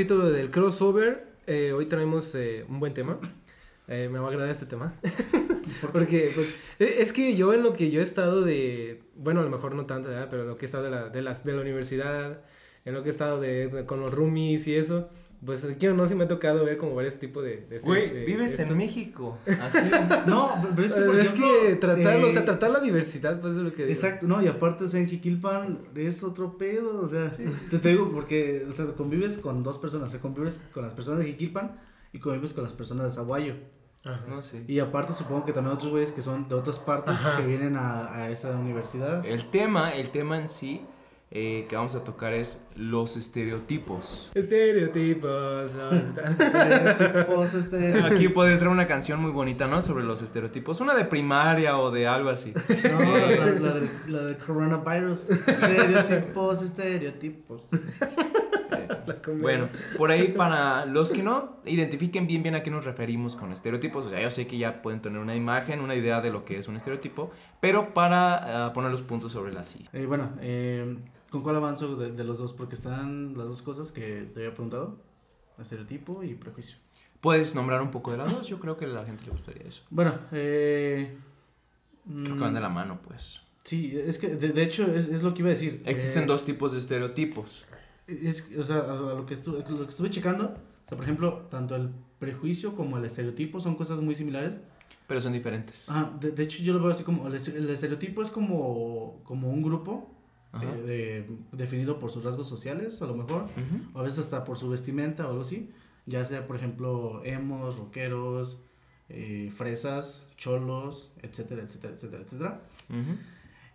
capítulo del crossover. Eh, hoy traemos eh, un buen tema. Eh, me va a agradar este tema. Porque, pues, e- es que yo en lo que yo he estado de, bueno, a lo mejor no tanto, ¿verdad? Pero lo que he estado de la, de las, de la universidad, en lo que he estado de, de- con los roomies y eso, pues, quiero no, sí me ha tocado ver como varios tipos de... de este- Güey, de- vives de en. México. Así. No, pero es que, por es ejemplo, que tratar, o sea, eh, tratar la diversidad, pues, es lo que digo. Exacto, no, y aparte, o sea, en Jiquilpan es otro pedo, o sea, te, te digo porque, o sea, convives con dos personas, o sea, convives con las personas de Jiquilpan y convives con las personas de Zaguayo. Ajá. No sé. Y aparte supongo que también otros güeyes que son de otras partes Ajá. que vienen a, a esa universidad. El tema, el tema en sí eh, que vamos a tocar es los estereotipos. Estereotipos. no, está- Tipos, este, Aquí puede entrar una canción muy bonita, ¿no? Sobre los estereotipos. Una de primaria o de algo así. no, la, la, de, la de coronavirus. Estereotipos, estereotipos. Bueno, por ahí para los que no identifiquen bien bien a qué nos referimos con estereotipos, o sea, yo sé que ya pueden tener una imagen, una idea de lo que es un estereotipo, pero para ah, poner los puntos sobre las sillas. Eh, bueno, eh, ¿con cuál avanzo de, de los dos? Porque están las dos cosas que te había preguntado. Estereotipo y prejuicio. Puedes nombrar un poco de las dos, yo creo que a la gente le gustaría eso. Bueno, eh... Creo mm, que van de la mano, pues. Sí, es que de, de hecho es, es lo que iba a decir. Existen Eh, dos tipos de estereotipos. Es, o sea, a, lo, que estuve, lo que estuve checando, o sea, por ejemplo, tanto el prejuicio como el estereotipo son cosas muy similares. Pero son diferentes. Ajá, de, de hecho yo lo veo así como, el, el estereotipo es como, como un grupo. Eh, de- definido por sus rasgos sociales, a lo mejor, o a veces hasta por su vestimenta o algo así, ya sea, por ejemplo, emos, rockeros, eh, fresas, cholos, etcétera, etcétera, etcétera, etcétera.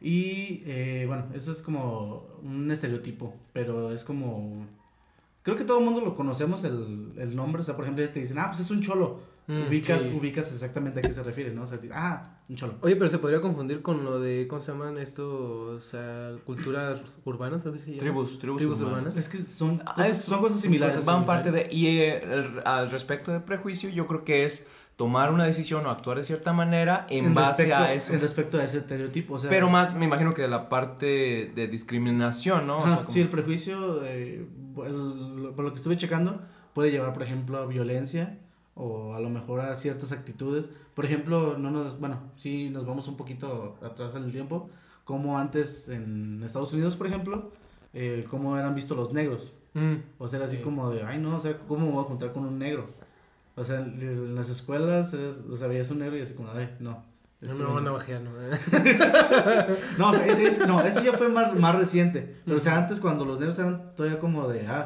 Y eh, bueno, eso es como un estereotipo, pero es como... Creo que todo el mundo lo conocemos el, el nombre, o sea, por ejemplo, te dicen, ah, pues es un cholo. Mm, ubicas, sí. ubicas exactamente a qué se refiere, ¿no? O sea, ah, un cholo. Oye, pero se podría confundir con lo de, ¿cómo se llaman estos? O sea, culturas urbanas, ¿o qué se llama? Tribus, tribus, Tribus urbanas. urbanas. Es que son, Ah, cosas, es- son cosas similares. Pues van parte de... similares. Y eh, el- al respecto de prejuicio, yo creo que es tomar una decisión o actuar de cierta manera en, base respecto, a eso. En respecto a ese estereotipo, o sea... Pero más, me imagino que de la parte de discriminación, ¿no? O Ajá, sea, como- Sí, el prejuicio, eh, el- por lo que estuve checando, puede llevar, por ejemplo, a violencia o a lo mejor a ciertas actitudes. Por ejemplo, no nos, bueno, sí nos vamos un poquito atrás en el tiempo, como antes en Estados Unidos, por ejemplo, eh, cómo eran vistos los negros. Mm. O sea, era así Sí. como de, ay, no, o sea, ¿cómo me voy a juntar con un negro? O sea, en las escuelas, es- o sea, veías un negro y así como, ay, no. No este me van a no". bajear, ¿no? No, o sea, ese, ese- no, eso ya fue más, más reciente. Pero, o sea, antes cuando los negros eran todavía como de, ah,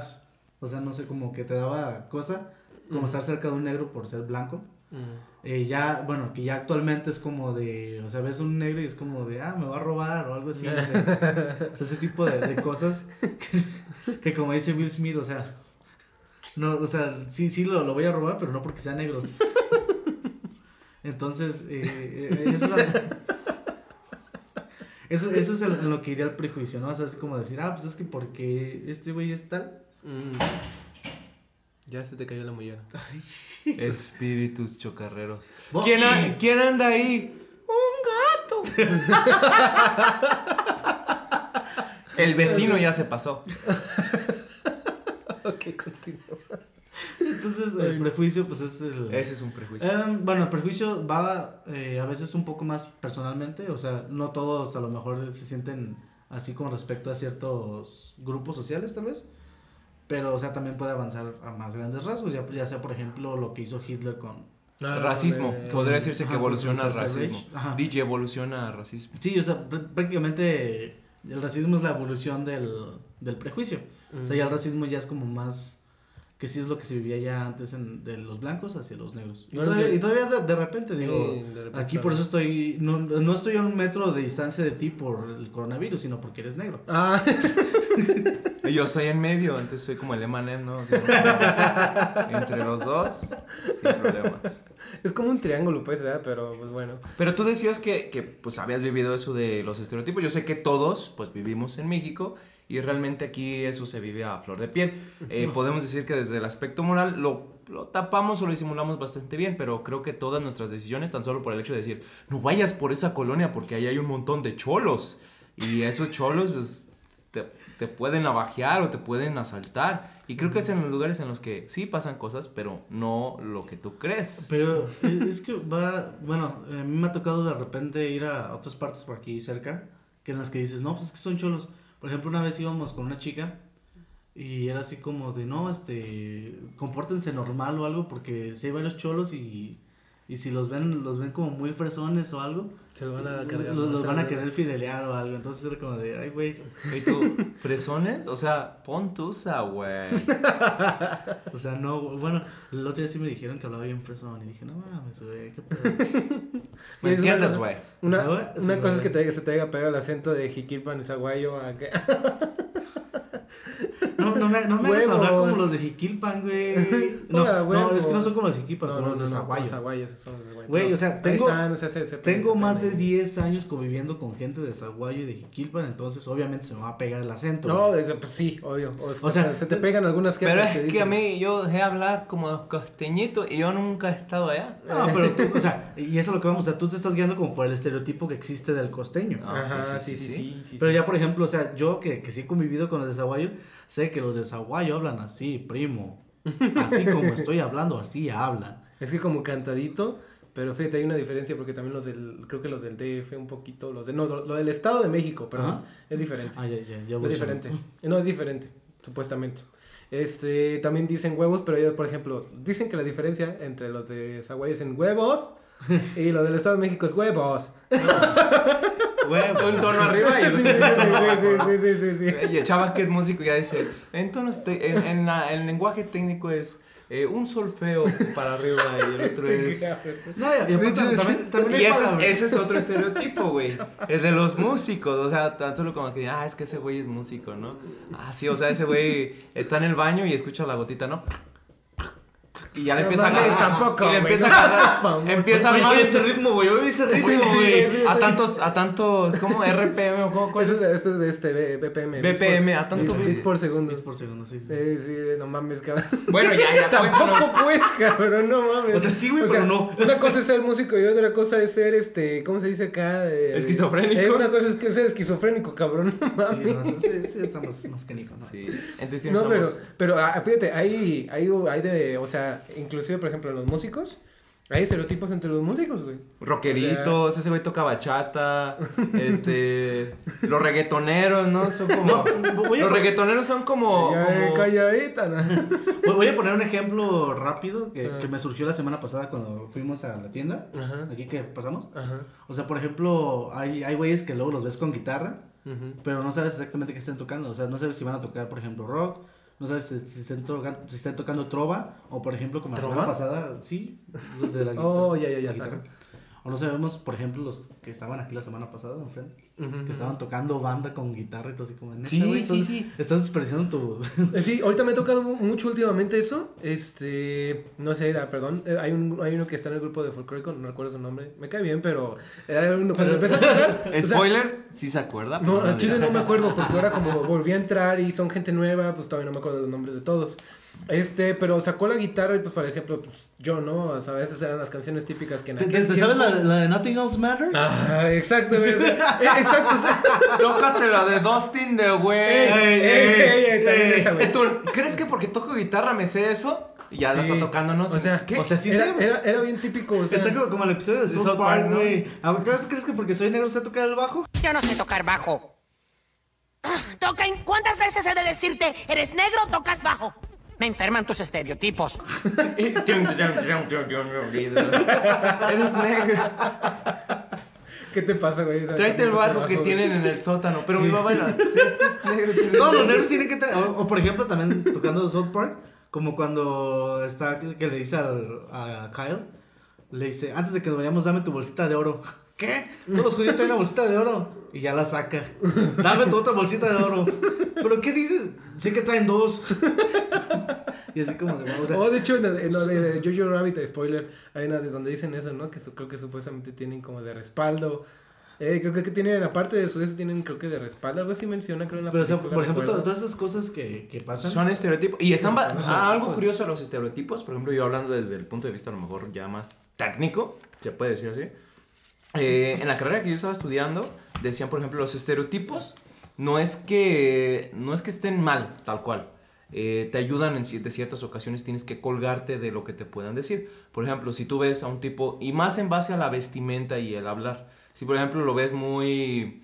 o sea, no sé, como que te daba cosa, como Mm. estar cerca de un negro por ser blanco. Mm. Eh, ya, bueno, que ya actualmente es como de, o sea, ves un negro y es como de, ah, me va a robar o algo así. O sea, o sea, ese tipo de, de cosas que, que como dice Will Smith, o sea, no, o sea, sí, sí lo, lo voy a robar, pero no porque sea negro. Entonces, eh, eh, eso es... Eso, eso es en lo que iría el prejuicio, ¿no? O sea, es como decir, ah, pues es que porque este güey es tal. Mm. Ya se te cayó la mollera. Espíritus chocarreros. ¿Quién, a- quién anda ahí? Un gato. El vecino ya se pasó. ok, continúa. Entonces, el prejuicio, pues es el... Ese es un prejuicio. Em, bueno, el prejuicio va eh, a veces un poco más personalmente, o sea, no todos a lo mejor se sienten así con respecto a ciertos grupos sociales, tal vez, pero, o sea, también puede avanzar a más grandes rasgos, ya, ya sea, por ejemplo, lo que hizo Hitler con... Ah, racismo. eh, Podría decirse que Ajá, evoluciona a con el Tercer racismo. DJ evoluciona a racismo. Sí, o sea, pr- prácticamente el racismo es la evolución del, del prejuicio, o sea, ya el racismo ya es como más... Que sí es lo que se vivía ya antes en- de los blancos hacia los negros. Y Bueno, todavía, que- y todavía de, de repente, digo, Sí, de repente, Aquí por eso estoy, no, no estoy a un metro de distancia de ti por el coronavirus, sino porque eres negro. Ah, Y Yo estoy en medio, entonces soy como el Emanem, ¿no? O sea, entre los dos, sin problemas. es como un triángulo, pues, ¿verdad? Pero, pues bueno. Pero tú decías que, que, pues habías vivido eso de los estereotipos. Yo sé que todos pues vivimos en México y realmente aquí eso se vive a flor de piel. Eh, podemos decir que desde el aspecto moral lo, lo tapamos o lo disimulamos bastante bien, pero creo que todas nuestras decisiones, tan solo por el hecho de decir, no vayas por esa colonia porque ahí hay un montón de cholos. Y esos cholos, pues, te- pueden navajear o te pueden asaltar. Y creo que es en los lugares en los que sí pasan cosas, pero no lo que tú crees. Pero es que va, bueno, a mí me ha tocado de repente ir a otras partes por aquí cerca, que en las que dices, no, pues es que son cholos. Por ejemplo, una vez íbamos con una chica y era así como de, no, este, compórtense normal o algo, porque si hay varios cholos y, y si los ven, los ven como muy fresones o algo, Se lo van a cargar. los, O van a querer fidelear o algo. Entonces era como de, ay, güey. ¿Y tú, fresones? O sea, pon tusa, güey. O sea, no, bueno, el otro día sí me dijeron que hablaba bien fresón y dije, no mames, güey, qué pedo. ¿Me Y es una entiendes, cosa- güey? Una, O sea, una sí, cosa es que te, se te haya pegado el acento de Jiquilpan y Zaguayo a que- No, no me, no me hagas hablar como los de Jiquilpan, güey. No, Hola, no, es que no son como los de Jiquilpan, como los de Zaguayo. los Zaguayos son los de Zaguayo. Güey, Pero o sea, tengo- están, o sea, se- se- Tengo más de se- 10 años conviviendo con gente de Zaguayo y de Jiquilpan, entonces obviamente se me va a pegar el acento. No, desde- pues sí, obvio. O, O sea, se te pegan algunas Pero jefas es que a dicen, mí, yo dejé hablar como costeñito y yo nunca he estado allá. No, pero tú, o sea, y eso es lo que vamos, o sea, tú te estás guiando como por el estereotipo que existe del costeño. Ah, Ajá, sí, sí, sí, sí, sí. sí, Pero sí. ya, por ejemplo, o sea, yo que, que sí he convivido con los de Zaguayo, sé que los de Zaguayo hablan así, primo. Así como estoy hablando, así hablan. Es que como cantadito, pero fíjate, hay una diferencia porque también los del, creo que los del DF un poquito, los de, no, lo del Estado de México, perdón, Ajá. es diferente. Ah, ya, ya, ya. es diferente. No, es diferente, supuestamente. Este, también dicen huevos, pero ellos, por ejemplo, dicen que la diferencia entre los de Zaguayo es en huevos y los del Estado de México es huevos. Huevo. Un tono arriba y Sí, el sí, sí, sí, sí, sí, sí. Y el chava que es músico ya dice, en tonos te- en, en la- el lenguaje técnico es eh, un solfeo para arriba y el otro es... No, y, y aparte, hecho, también, también hay Y ese es, es otro estereotipo, güey. El de los músicos, o sea, tan solo como que, ah, es que ese güey es músico, ¿no? Ah, sí, o sea, ese güey está en el baño y escucha la gotita, ¿no? Y ya le No empieza a mames, cantar. tampoco, Y le empieza a no mamón. Empieza a armar. ese ritmo, güey, oye, ese ritmo, Sí, güey. sí, A tantos, a tantos, ¿cómo? RPM o cómo, Eso es? es, esto es de este B- BPM. BPM, por- a tanto bits- bit- bits por segundo. Bits por segundo, sí, sí. Sí, sí, no mames, cabrón. Bueno, ya, ya, Tampoco cuéntanos. pues, cabrón, no mames. O sea, sí, güey, pero no. Una cosa es ser músico y otra cosa es ser, este, ¿cómo se dice acá? Eh, Esquizofrénico. eh, una cosa es que ser esquizofrénico, cabrón, no Sí, mames. no, sí, sí, está más, más canijo, ¿no? Sí, entonces No, pero, pero ah, fíjate, hay, hay, hay de, o sea, inclusive, por ejemplo, en los músicos, hay estereotipos entre los músicos, güey. Rockeritos, ese güey toca bachata, este, los reggaetoneros, ¿no? Son como, Voy a, los reggaetoneros son como, calladita, ¿no? voy- voy a poner un ejemplo rápido que, Ah. que me surgió la semana pasada cuando fuimos a la tienda. Ajá, Aquí que pasamos. ajá. O sea, por ejemplo, hay, hay güeyes que luego los ves con guitarra, pero no sabes exactamente qué estén tocando. O sea, no sabes si van a tocar, por ejemplo, rock. No sabes si, si estén, tocando, si estén tocando trova. O, por ejemplo, como la ¿Trova? semana pasada, sí. De la Oh, guitarra, ya, ya, ya, la guitarra. O no sabemos, por ejemplo, los que estaban aquí la semana pasada, enfrente, Ujú, que estaban tocando banda con guitarra y todo así como... "Neta, Sí, sí, estás- sí. Estás desperdiciando tu... Eh, Sí, ahorita me ha tocado mu- mucho últimamente eso. Este, no sé, perdón. eh, hay, un, hay uno que está en el grupo de folclórico, no recuerdo su nombre. Me cae bien, pero eh, uno, cuando empecé a tocar. o sea, Spoiler, sí se acuerda. no, pero al chile no me acuerdo porque ahora como volví a entrar y son gente nueva, pues todavía no me acuerdo los nombres de todos. Este, pero sacó la guitarra y pues por ejemplo, pues yo, ¿no? O sea, a veces eran las canciones típicas que en ¿Te, aquel te- te sabes la, la de Nothing Else Matters? Ah, exacto, güey, o sea, eh, exacto, o sea, Tócate la de Dustin de güey. ey, ey, ey, ey, ey, también ey. esa, güey. ¿Tú crees que porque toco guitarra me sé eso? Y ya la está tocando, ¿no? O sea, ¿qué? o sea, sí era, sé. era, era bien típico, o sea, Está como, como el episodio de De South, South Park, ¿no? güey. ¿Acaso crees que porque soy negro sé tocar el bajo? Yo no sé tocar bajo. Tocan, ¿cuántas veces he de decirte, eres negro, tocas bajo? Me enferman tus estereotipos. Eres negro. ¿qué te pasa, güey? Tráete el bajo que tienen en el sótano. Pero mi mamá era. Sí, sí, es negro. Todos los negros tienen que tener. O, o, por ejemplo, también tocando South Park, como cuando está que le dice al- a Kyle, le dice, antes de que nos vayamos, dame tu bolsita de oro. ¿Qué? Todos los judíos traen una bolsita de oro. Y ya la saca. Dame tu otra bolsita de oro. ¿Pero qué dices? Sí que traen dos. y así como de, o sea, Oh, de hecho, en la- en lo de Jojo Rabbit, spoiler, hay una de donde dicen eso, ¿no? Que su- creo que supuestamente tienen como de respaldo. Eh, creo que tienen, aparte de eso, eso tienen creo que de respaldo, algo así menciona, creo en la pero o sea, película, por ejemplo, todas esas cosas que, que pasan. Son estereotipos. Y están. Son ah, estereotipos. algo curioso de los estereotipos. Por ejemplo, yo hablando desde el punto de vista a lo mejor ya más técnico, se puede decir así. Eh, en la carrera que yo estaba estudiando, decían, por ejemplo, los estereotipos no es que, no es que estén mal, tal cual. Eh, te ayudan en de ciertas ocasiones, tienes que colgarte de lo que te puedan decir. Por ejemplo, si tú ves a un tipo, y más en base a la vestimenta y el hablar, si por ejemplo lo ves muy,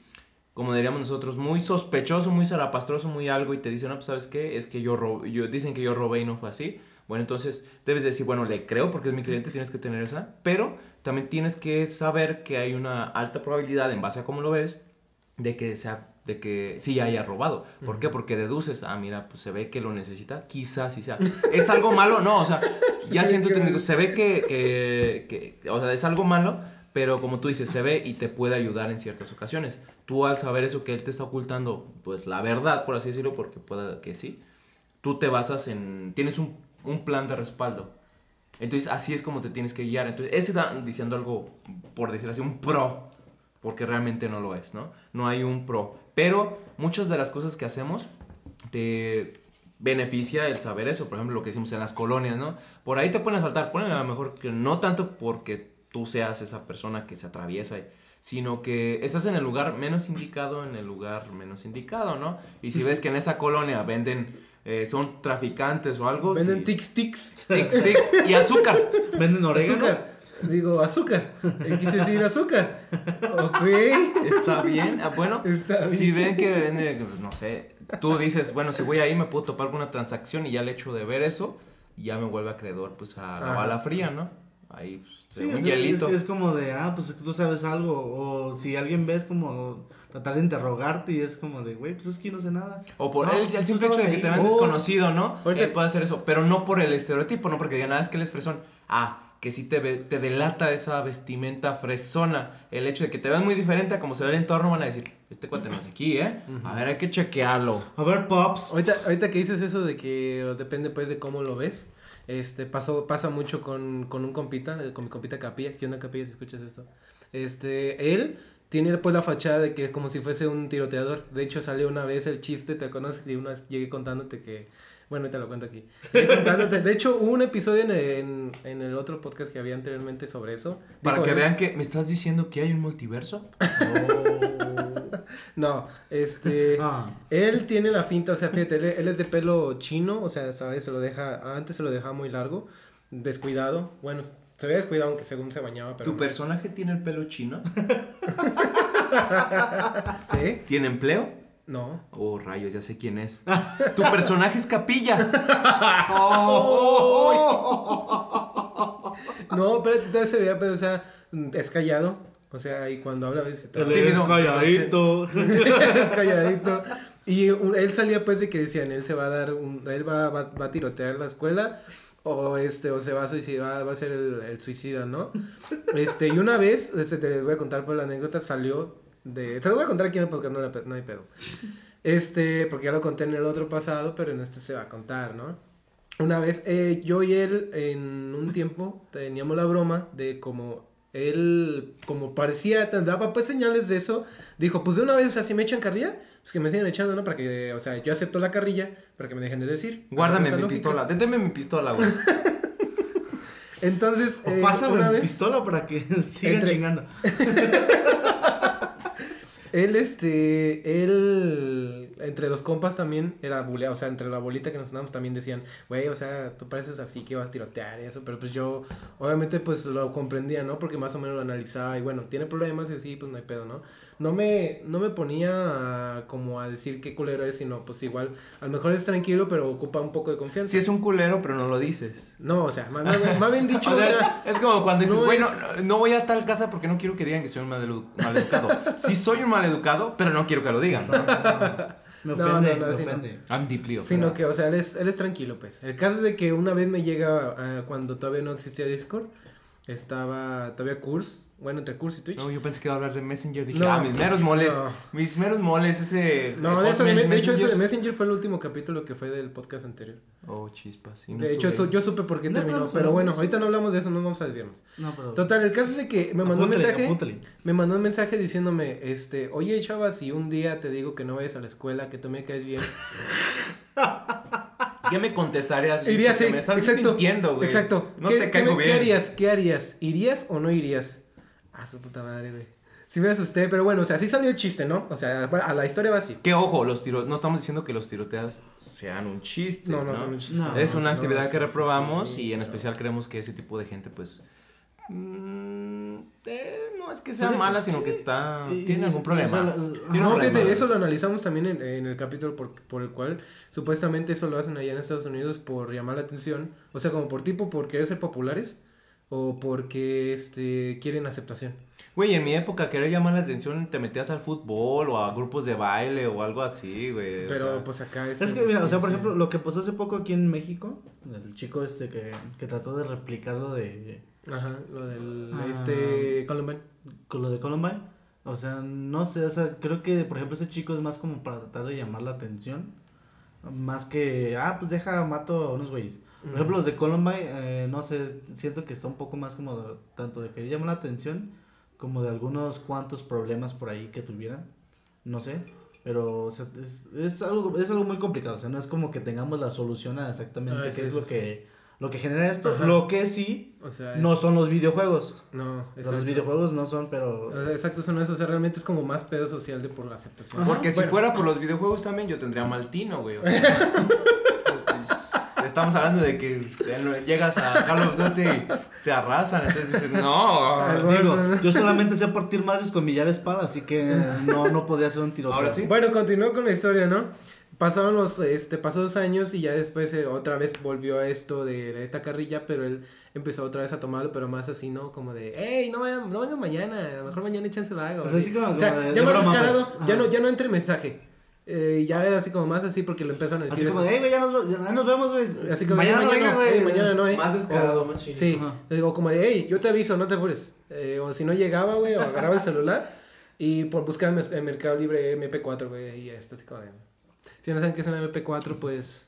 como diríamos nosotros, muy sospechoso, muy zarapastroso, muy algo, y te dicen, no, pues sabes qué, es que yo, yo dicen que yo robé y no fue así. Bueno, entonces debes decir, bueno, le creo porque es mi cliente, tienes que tener esa, pero también tienes que saber que hay una alta probabilidad, en base a cómo lo ves, de que sea de que sí haya robado. ¿Por qué? Porque deduces, ah, mira, pues se ve que lo necesita, quizás sí sea. ¿Es algo malo? No, o sea, ya siento digo, se ve que, que, que, o sea, es algo malo, pero como tú dices, se ve y te puede ayudar en ciertas ocasiones. Tú al saber eso que él te está ocultando, pues la verdad, por así decirlo, porque pueda que sí, tú te basas en, tienes un, un plan de respaldo. Entonces así es como te tienes que guiar. Entonces ese está diciendo algo, por decir así, un pro, porque realmente no lo es, ¿no? No hay un pro. Pero muchas de las cosas que hacemos te beneficia el saber eso. Por ejemplo, lo que hicimos en las colonias, ¿no? Por ahí te pueden asaltar. Ponen a lo mejor que no tanto porque tú seas esa persona que se atraviesa, sino que estás en el lugar menos indicado, en el lugar menos indicado, ¿no? Y si ves que en esa colonia venden, eh, son traficantes o algo. Venden sí. tics tics. Tics, tics y azúcar. Venden orégano. Azúcar. Digo, azúcar. Eh, Quise decir azúcar. Ok. Está bien. Ah, bueno, Está si ven que vende, pues, no sé, tú dices, bueno, si voy ahí me puedo topar con una transacción y ya el hecho de ver eso, ya me vuelve acreedor pues a la Ajá. bala fría, ¿no? Ahí, pues, Sí, un es, hielito. es como de, ah, pues tú sabes algo. O si alguien ves como tratar de interrogarte y es como de, güey, pues es que yo no sé nada. O por No, el, pues, el tú simple hecho de que te vean Oh. desconocido, ¿no? Ahorita- Eh, puede hacer eso, pero no por el estereotipo, no porque digan, nada es que él es fresón. Ah, que sí te, ve- te delata esa vestimenta fresona. El hecho de que te vean muy diferente a como se ve el entorno, van a decir, este cuate no es aquí, ¿eh? A ver, hay que chequearlo. A ver, Pops. Ahorita, ahorita que dices eso de que depende pues de cómo lo ves. Este, pasó, pasa mucho con, con un compita, eh, con mi compita Capilla, que una Capilla si escuchas esto. Este, él tiene pues la fachada de que es como si fuese un tiroteador. De hecho, salió una vez el chiste, ¿te acuerdas? Y una vez llegué contándote que, bueno, te lo cuento aquí. Contándote, de hecho, hubo un episodio en, en, en el otro podcast que había anteriormente sobre eso. Para Dijo que él- vean que, ¿me estás diciendo que hay un multiverso? No, este... Ah. Él tiene la finta, o sea, fíjate, él, él es de pelo chino, o sea, ¿sabes? Se lo deja, antes se lo dejaba muy largo, descuidado, bueno, se ve descuidado aunque según se bañaba, pero... ¿Tu personaje tiene el pelo chino? ¿Sí? ¿Tiene empleo? No. Oh, rayos, ya sé quién es. tu personaje es Capilla. No, pero todavía se veía, pero, o sea, es callado, o sea, y cuando habla a veces Te Tímido. calladito. es calladito. Y un- él salía pues de que decían, él se va a dar un, él va, va, va a tirotear la escuela o este, o se va a suicidar, va a ser el, el suicida, ¿no? Este, y una vez, este, te les voy a contar por la anécdota, salió de, te lo voy a contar aquí podcast, no, le- no hay pedo. Este, porque ya lo conté en el otro pasado, pero en este se va a contar, ¿no? Una vez, eh, yo y él en un tiempo teníamos la broma de como él, como parecía, daba pues señales de eso, dijo, pues de una vez, o sea, si me echan carrilla, pues que me sigan echando, ¿no? Para que, o sea, yo acepto la carrilla, para que me dejen de decir. Guárdame mi lógica. pistola. Déteme mi pistola, güey. Entonces, O eh, pásame una mi vez, pistola para que sigan Entre- chingando. él, este, él, entre los compas también era buleado, o sea, entre la bolita que nos andamos también decían, güey, o sea, tú pareces así que vas a tirotear y eso, pero pues yo, obviamente, pues lo comprendía, ¿no? Porque más o menos lo analizaba y bueno, tiene problemas y así, pues no hay pedo, ¿no? No me, no me ponía a- como a decir qué culero es, sino pues igual, a lo mejor es tranquilo, pero ocupa un poco de confianza. Sí es un culero, pero no lo dices. No, o sea, más, más- más bien dicho, O o sea, sea, es como cuando dices, no güey, no, es- no voy a tal casa porque no quiero que digan que soy un maledu- maleducado. sí soy un maleducado, pero no quiero que lo digan. Me No, ofende, no, no, me no. ofende. I'm deeply Sino que, o sea, él es, él es tranquilo, pues. El caso es de que una vez me llega, ah, cuando todavía no existía Discord, estaba todavía Curse, bueno, entre Curse y Twitch. No, yo pensé que iba a hablar de Messenger. Dije, No. ah, mis meros moles. No. Mis meros moles, ese. No, de, eso, de, de hecho, eso de Messenger. Fue el último capítulo que fue del podcast anterior. Oh, chispas. sí, no de hecho, eso, yo supe por qué No, terminó. pero bueno, ahorita no hablamos de eso, no vamos a desviarnos. No, pero. Total, el caso es de que me mandó un mensaje. apúntale. Me mandó un mensaje diciéndome, este, oye, chava, si un día te digo que no vayas a la escuela, que tú me caes bien. ¿Qué me contestarías? Irías, sí, Me estás exacto. mintiendo, güey. Exacto. No ¿Qué, te caigo bien. ¿Qué harías? ¿Qué harías? ¿Irías o no irías? Ah, su puta madre, güey. Sí me asusté, pero bueno, o sea, sí salió el chiste, ¿no? O sea, a la historia va así. Que ojo, los tiro no estamos diciendo que los tiroteos sean un chiste. No, No, no son un chiste. No, es una no, actividad sí, que sí, reprobamos sí, y en no. especial creemos que ese tipo de gente, pues. mm, eh, no es que sea Pero mala, sí, sino que está. y- tiene algún o problema. sea, la- Tiene un No, fíjate, eso lo analizamos también en, en el capítulo por, por el cual supuestamente eso lo hacen allá en Estados Unidos por llamar la atención, o sea, como por tipo por querer ser populares o porque este quieren aceptación. Güey, en mi época, querer llamar la atención, te metías al fútbol o a grupos de baile o algo así, güey. o Pero sea. pues acá es Es que, mira, o sea, por ejemplo, lo que pasó hace poco aquí en México, el chico este que, que trató de replicar lo de, Ajá, lo del Ah. este Columbine. con lo de Columbine, o sea, no sé, o sea, creo que, por ejemplo, ese chico es más como para tratar de llamar la atención, más que, ah, pues deja, mato a unos güeyes. Por ejemplo, los de Columbine, eh, no sé, siento que está un poco más como de- tanto de querer llamar la atención como de algunos cuantos problemas por ahí que tuvieran, no sé, pero o sea, es, es algo es algo muy complicado, o sea, no es como que tengamos la solución a exactamente Ah, qué es sí, lo sí. que lo que genera esto, Ajá. lo que sí O sea, no es- son los videojuegos. No, los videojuegos no son, pero O sea, exacto, son eso. O sea, realmente es como más pedo social de por la aceptación. Ajá. Porque si Bueno. fuera por los videojuegos también, yo tendría mal tino, güey. o sea, estamos hablando de que llegas a Call of Duty y te arrasan, entonces dices, no. Digo, yo solamente sé partir madres con mi llave espada, así que no no podía hacer un tiroteo. Ahora sí. Bueno, continuó con la historia, ¿no? Pasaron los, este, pasó dos años y ya después eh, otra vez volvió a esto de esta carrilla, pero él empezó otra vez a tomarlo, pero más así, ¿no? Como de, hey, no vayan, no vengan mañana, a lo mejor mañana échense lo hago. O sea, así como- o sea, como de- ya de más broma, descarado, pues. ya no, ya no entre mensaje. Eh, ya era así como más así porque lo empezaron a decir Así como eso. güey, ya nos, ya nos vemos, güey. Así como, mañana, mañana, no, güey. mañana no, eh. Más descarado, O- más chido. Sí, Ajá. o como de, hey, yo te aviso, no te apures. Eh, o si no llegaba, güey, o agarraba el celular y por buscar en, Mercado Libre MP4, güey, y esto así como de... Si no saben qué es una MP4, pues...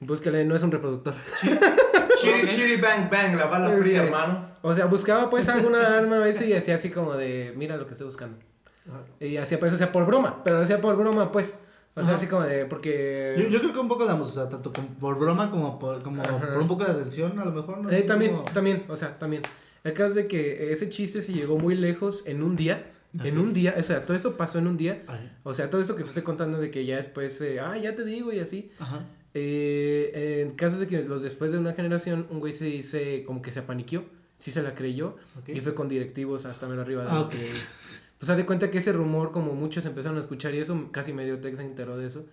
Búsquele, no es un reproductor. Chiri, chiri, bang, bang, la bala Este, fría, hermano. O sea, buscaba pues alguna arma a veces y hacía así como de, mira lo que estoy buscando. Ajá. Y hacía pues, o sea, por broma, pero lo hacía por broma, pues. O sea, Ajá. así como de, porque... Yo, yo creo que un poco de ambos, o sea, tanto por broma como por, como Ajá. por un poco de atención, a lo mejor. ¿no? Eh, también, como- también, o sea, también. El caso es de que ese chiste se llegó muy lejos en un día. En un día, o sea, todo eso pasó en un día. Ay, O sea, todo esto que te estoy contando de que ya después, eh, ah, ya te digo y así. Ajá. Eh, en casos de que los después de una generación, un güey se dice como que se apaniqueó, sí se la creyó Ok. y fue con directivos hasta menos arriba de Ah, lo ok. que- Pues haz de cuenta que ese rumor, como muchos empezaron a escuchar y eso, casi medio Tex se enteró de eso.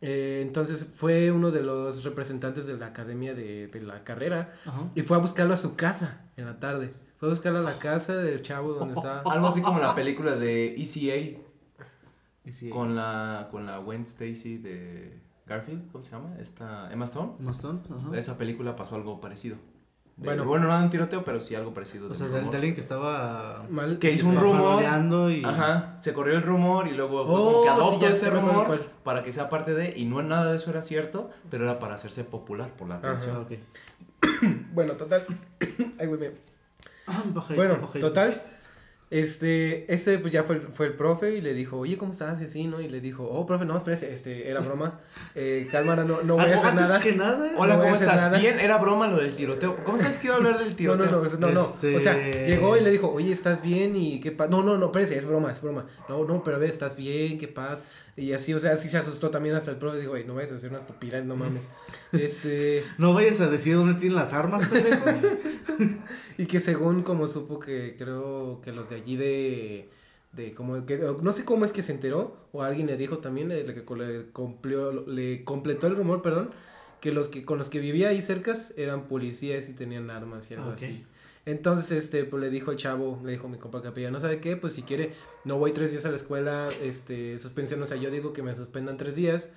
Eh, entonces fue uno de los representantes de la academia de, de la carrera Ajá. y fue a buscarlo a su casa en la tarde. Fue a buscarlo a la casa del chavo donde estaba. Algo así como la película de ECA sí. con la, con la Gwen Stacy de Garfield, ¿cómo se llama? Esta Emma Stone. Mastón, ajá. Esa película pasó algo parecido. De- Bueno. bueno, no de un tiroteo, pero sí algo parecido. O sea, de, de alguien que estaba Mal. Que hizo un rumor. y... Ajá, se corrió el rumor y luego fue Oh, como que sí, adoptó ya ese rumor cuál. para que sea parte de, y no nada de eso era cierto, pero era para hacerse popular por la Ajá. Atención. Bueno, total. Ay, güey, me- Ah, Bueno, total. Este, ese pues ya fue, el- fue el profe y le dijo, oye, ¿cómo estás? Y así, ¿no? Y le dijo, oh, profe, no, espérese, este, era broma. Eh, cálmara, no, no voy a hacer nada. que nada. Hola, No ¿cómo estás? nada. Bien, era broma lo del tiroteo. ¿Cómo sabes que iba a hablar del No, tiroteo? no, no, no, no. Este- O sea, llegó y le dijo, oye, ¿estás bien? Y qué pasa. No, no, no, espérese, es broma, es broma. No, no, pero a ver, ¿estás bien? ¿Qué pasa? Y así, o sea, así se asustó también hasta el profe. Dijo, oye, no vayas a hacer una estupidez, no mames. Este, No vayas a decir dónde tienen las armas, pendejo. y que según como supo que creo que los de allí de de como que no sé cómo es que se enteró o alguien le dijo también le, le, le cumplió- le completó el rumor perdón que los que con los que vivía ahí cercas eran policías y tenían armas y algo así. Entonces este pues le dijo el chavo le dijo mi compa capilla no sabe qué pues si quiere no voy tres días a la escuela este suspensión o sea yo digo que me suspendan tres días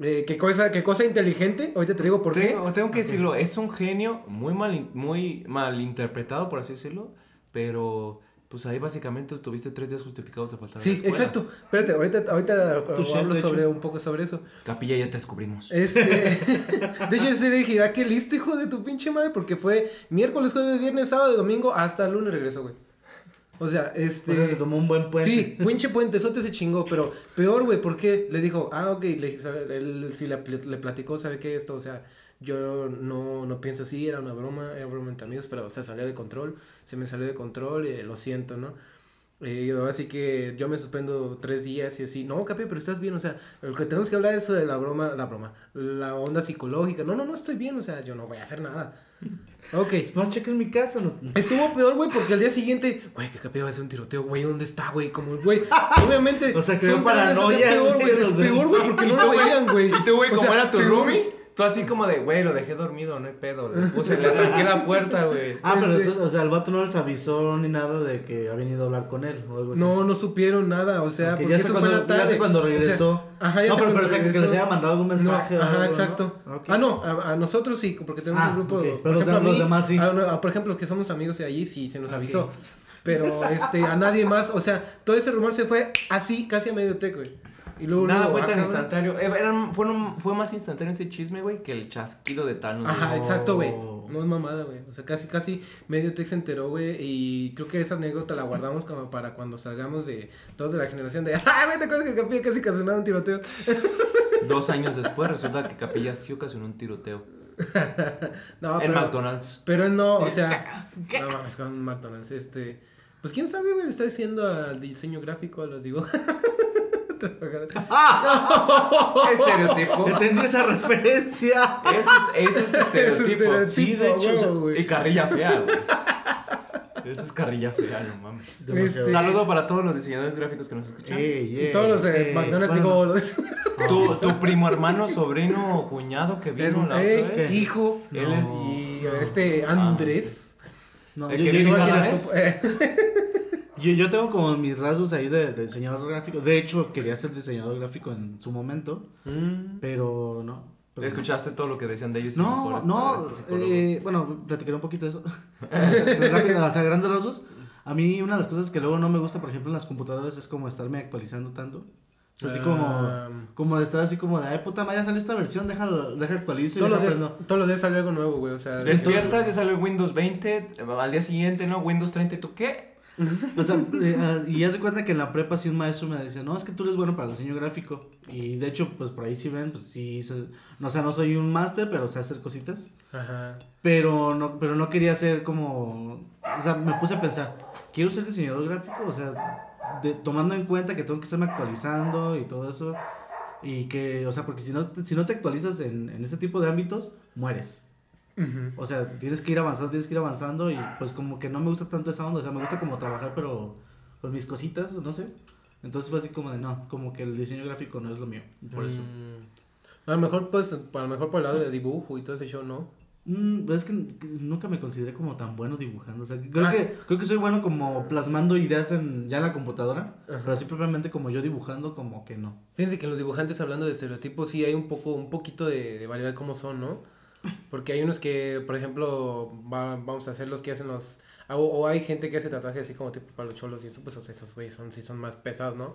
eh, qué cosa qué cosa inteligente ahorita te digo por qué. Tengo, tengo que decirlo, es un genio muy mal, muy mal interpretado, por así decirlo, pero pues ahí básicamente tuviste tres días justificados de faltar a la Sí, escuela. exacto. Espérate, ahorita, ahorita hablo hecho. sobre un poco sobre eso. Capilla ya te descubrimos. Este, de hecho, yo sí le dije, ¿a qué listo, hijo de tu pinche madre? Porque fue miércoles, jueves, viernes, sábado, domingo, hasta el lunes regresó, güey. O sea, O sea, se este. tomó un buen puente. Sí, pinche puentezote se chingó, pero peor, güey, ¿por qué? Le dijo, ah, ok, le él sí le, le platicó, ¿sabe qué? Esto, o sea, yo no, no pienso así, era una broma, era broma entre amigos, pero, o sea, salió de control, se me salió de control, eh, lo siento, ¿no? Eh, así que yo me suspendo tres días y así, no, Capi, pero estás bien, o sea, lo que tenemos que hablar es de la broma, la broma, la onda psicológica. No, no, no estoy bien, o sea, yo no voy a hacer nada. Ok. Más cheques en mi casa. No. Estuvo peor, güey, porque al día siguiente, güey, que Capi va a hacer un tiroteo, güey, ¿dónde está, güey? Como, güey, obviamente. O sea, sea, paranoia, peor, güey, peor, güey, porque no lo veían, güey. Y tú, güey, como era tu roomie, tú así como de, güey, lo dejé dormido, no hay pedo. Le puse, le tranqué la puerta, güey. Ah, pero entonces, o sea, el vato no les avisó ni nada de que había venido a hablar con él o algo así. No, no supieron nada, o sea, Porque porque ya eso fue cuando- en la tarde. ya sé cuando O sea, regresó. ajá, ya No, sé pero- cuando pero sé que regresó. les haya mandado algún mensaje No, o ajá, algo, ¿no? exacto. Ok. Ah, no, a, a nosotros sí, porque tenemos Ah, un grupo. ok, por pero los ejemplo, a dem- los mí, demás sí. a- a- por ejemplo, los que somos amigos de allí sí se nos avisó. Pero este, a nadie más, o sea, todo ese rumor se fue así, casi a medio tec, güey. Y luego, Nada luego, fue ah, tan instantáneo. Eh, eran- fueron, fue más instantáneo ese chisme, güey, que el chasquido de Thanos. Ajá, güey. exacto, güey. Oh. No es mamada, güey. O sea, casi, casi medio tech se enteró, güey. Y creo que esa anécdota la guardamos como para cuando salgamos de todos de la generación de. ¡Ay, güey! ¿Te acuerdas que Capi casi ocasionaba un tiroteo? Dos años después resulta que Capilla sí ocasionó un tiroteo. No, en pero. McDonald's. Pero él no, o sea. No mames, con McDonald's. Este. Pues quién sabe, güey. Le está diciendo al diseño gráfico, a los digo. Estereotipo. Entendí esa referencia. Ese es, ese es estereotipo. Sí, de hecho. Y carrilla fea, güey. Eso es carrilla fea, no mames. Este- Saludo para todos los diseñadores gráficos que nos escuchan. Todos los de. McDonald's, Bueno, digo, los. Tu, tu primo hermano, sobrino o cuñado que vino la Ey, otra vez. hijo. Él No. es. Y este Andrés. No, El que yo- vino yo- a vez. Yo- yo tengo como mis rasgos ahí de, de diseñador gráfico. De hecho, quería ser diseñador gráfico en su momento, Mm. pero no. Pero- ¿Escuchaste todo lo que decían de ellos? No, no, eh, bueno, platicaré un poquito de eso. Rápido, o sea, grandes rasgos. A mí una de las cosas que luego no me gusta, por ejemplo, en las computadoras es como estarme actualizando tanto. O sea, así como, como de estar así como de, ay puta madre, ya salió esta versión, deja, deja actualizo y todos, los deja días, prendo". todos los días sale algo nuevo, güey. O sea, Despiertas, ya sale el Windows 20, al día siguiente, ¿no? Windows 30, ¿y tú qué? O sea, eh, ah, y ya se cuenta que en la prepa sí un maestro me decía, no, es que tú eres bueno para el diseño gráfico. Y de hecho, pues por ahí sí ven, pues sí, se- no, o sea, no soy un máster, pero sé hacer cositas. Ajá. Pero no, pero no quería ser como, o sea, me puse a pensar, quiero ser diseñador gráfico, o sea, de- tomando en cuenta que tengo que estarme actualizando y todo eso. Y que, o sea, porque si no, te- si no te actualizas en, en este tipo de ámbitos, mueres. O sea, tienes que ir avanzando, tienes que ir avanzando y pues como que no me gusta tanto esa onda, o sea, me gusta como trabajar pero pues mis cositas, no sé. Entonces fue así como de no, como que el diseño gráfico no es lo mío, por eso. Mm. A lo mejor, pues, a lo mejor por el lado de dibujo y todo ese show, ¿no? Mm, es que, nunca me consideré como tan bueno dibujando, o sea, creo Ah. que creo que soy bueno como plasmando ideas en ya en la computadora, Ajá. pero así propiamente como yo dibujando como que no. Fíjense que en los dibujantes hablando de estereotipos sí hay un poco, un poquito de, de variedad como son, ¿no? Porque hay unos que, por ejemplo, va- vamos a hacer los que hacen los... O, o hay gente que hace tatuajes así como tipo para los cholos y eso, pues esos güeyes son, sí son más pesados, ¿no?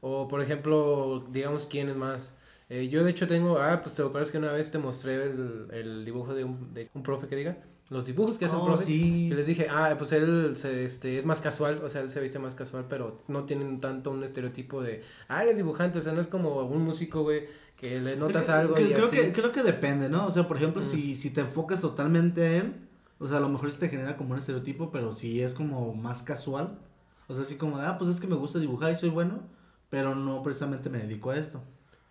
O por ejemplo, digamos quién es más. Eh, yo de hecho tengo, ah, pues te acuerdas que una vez te mostré el, el dibujo de un, de un profe que diga, los dibujos que hace un Oh, profe. sí. Y les dije, ah, pues él se, este, es más casual, o sea, él se viste más casual, pero no tienen tanto un estereotipo de, ah, él es dibujante, o sea, no es como un músico, güey, que le notas Es que algo creo, y creo así. que creo que depende, ¿no? O sea, por ejemplo, Mm. si, si te enfocas totalmente a él, o sea, a lo mejor sí te genera como un estereotipo, pero si es como más casual, o sea, así como de, ah, pues es que me gusta dibujar y soy bueno, pero no precisamente me dedico a esto.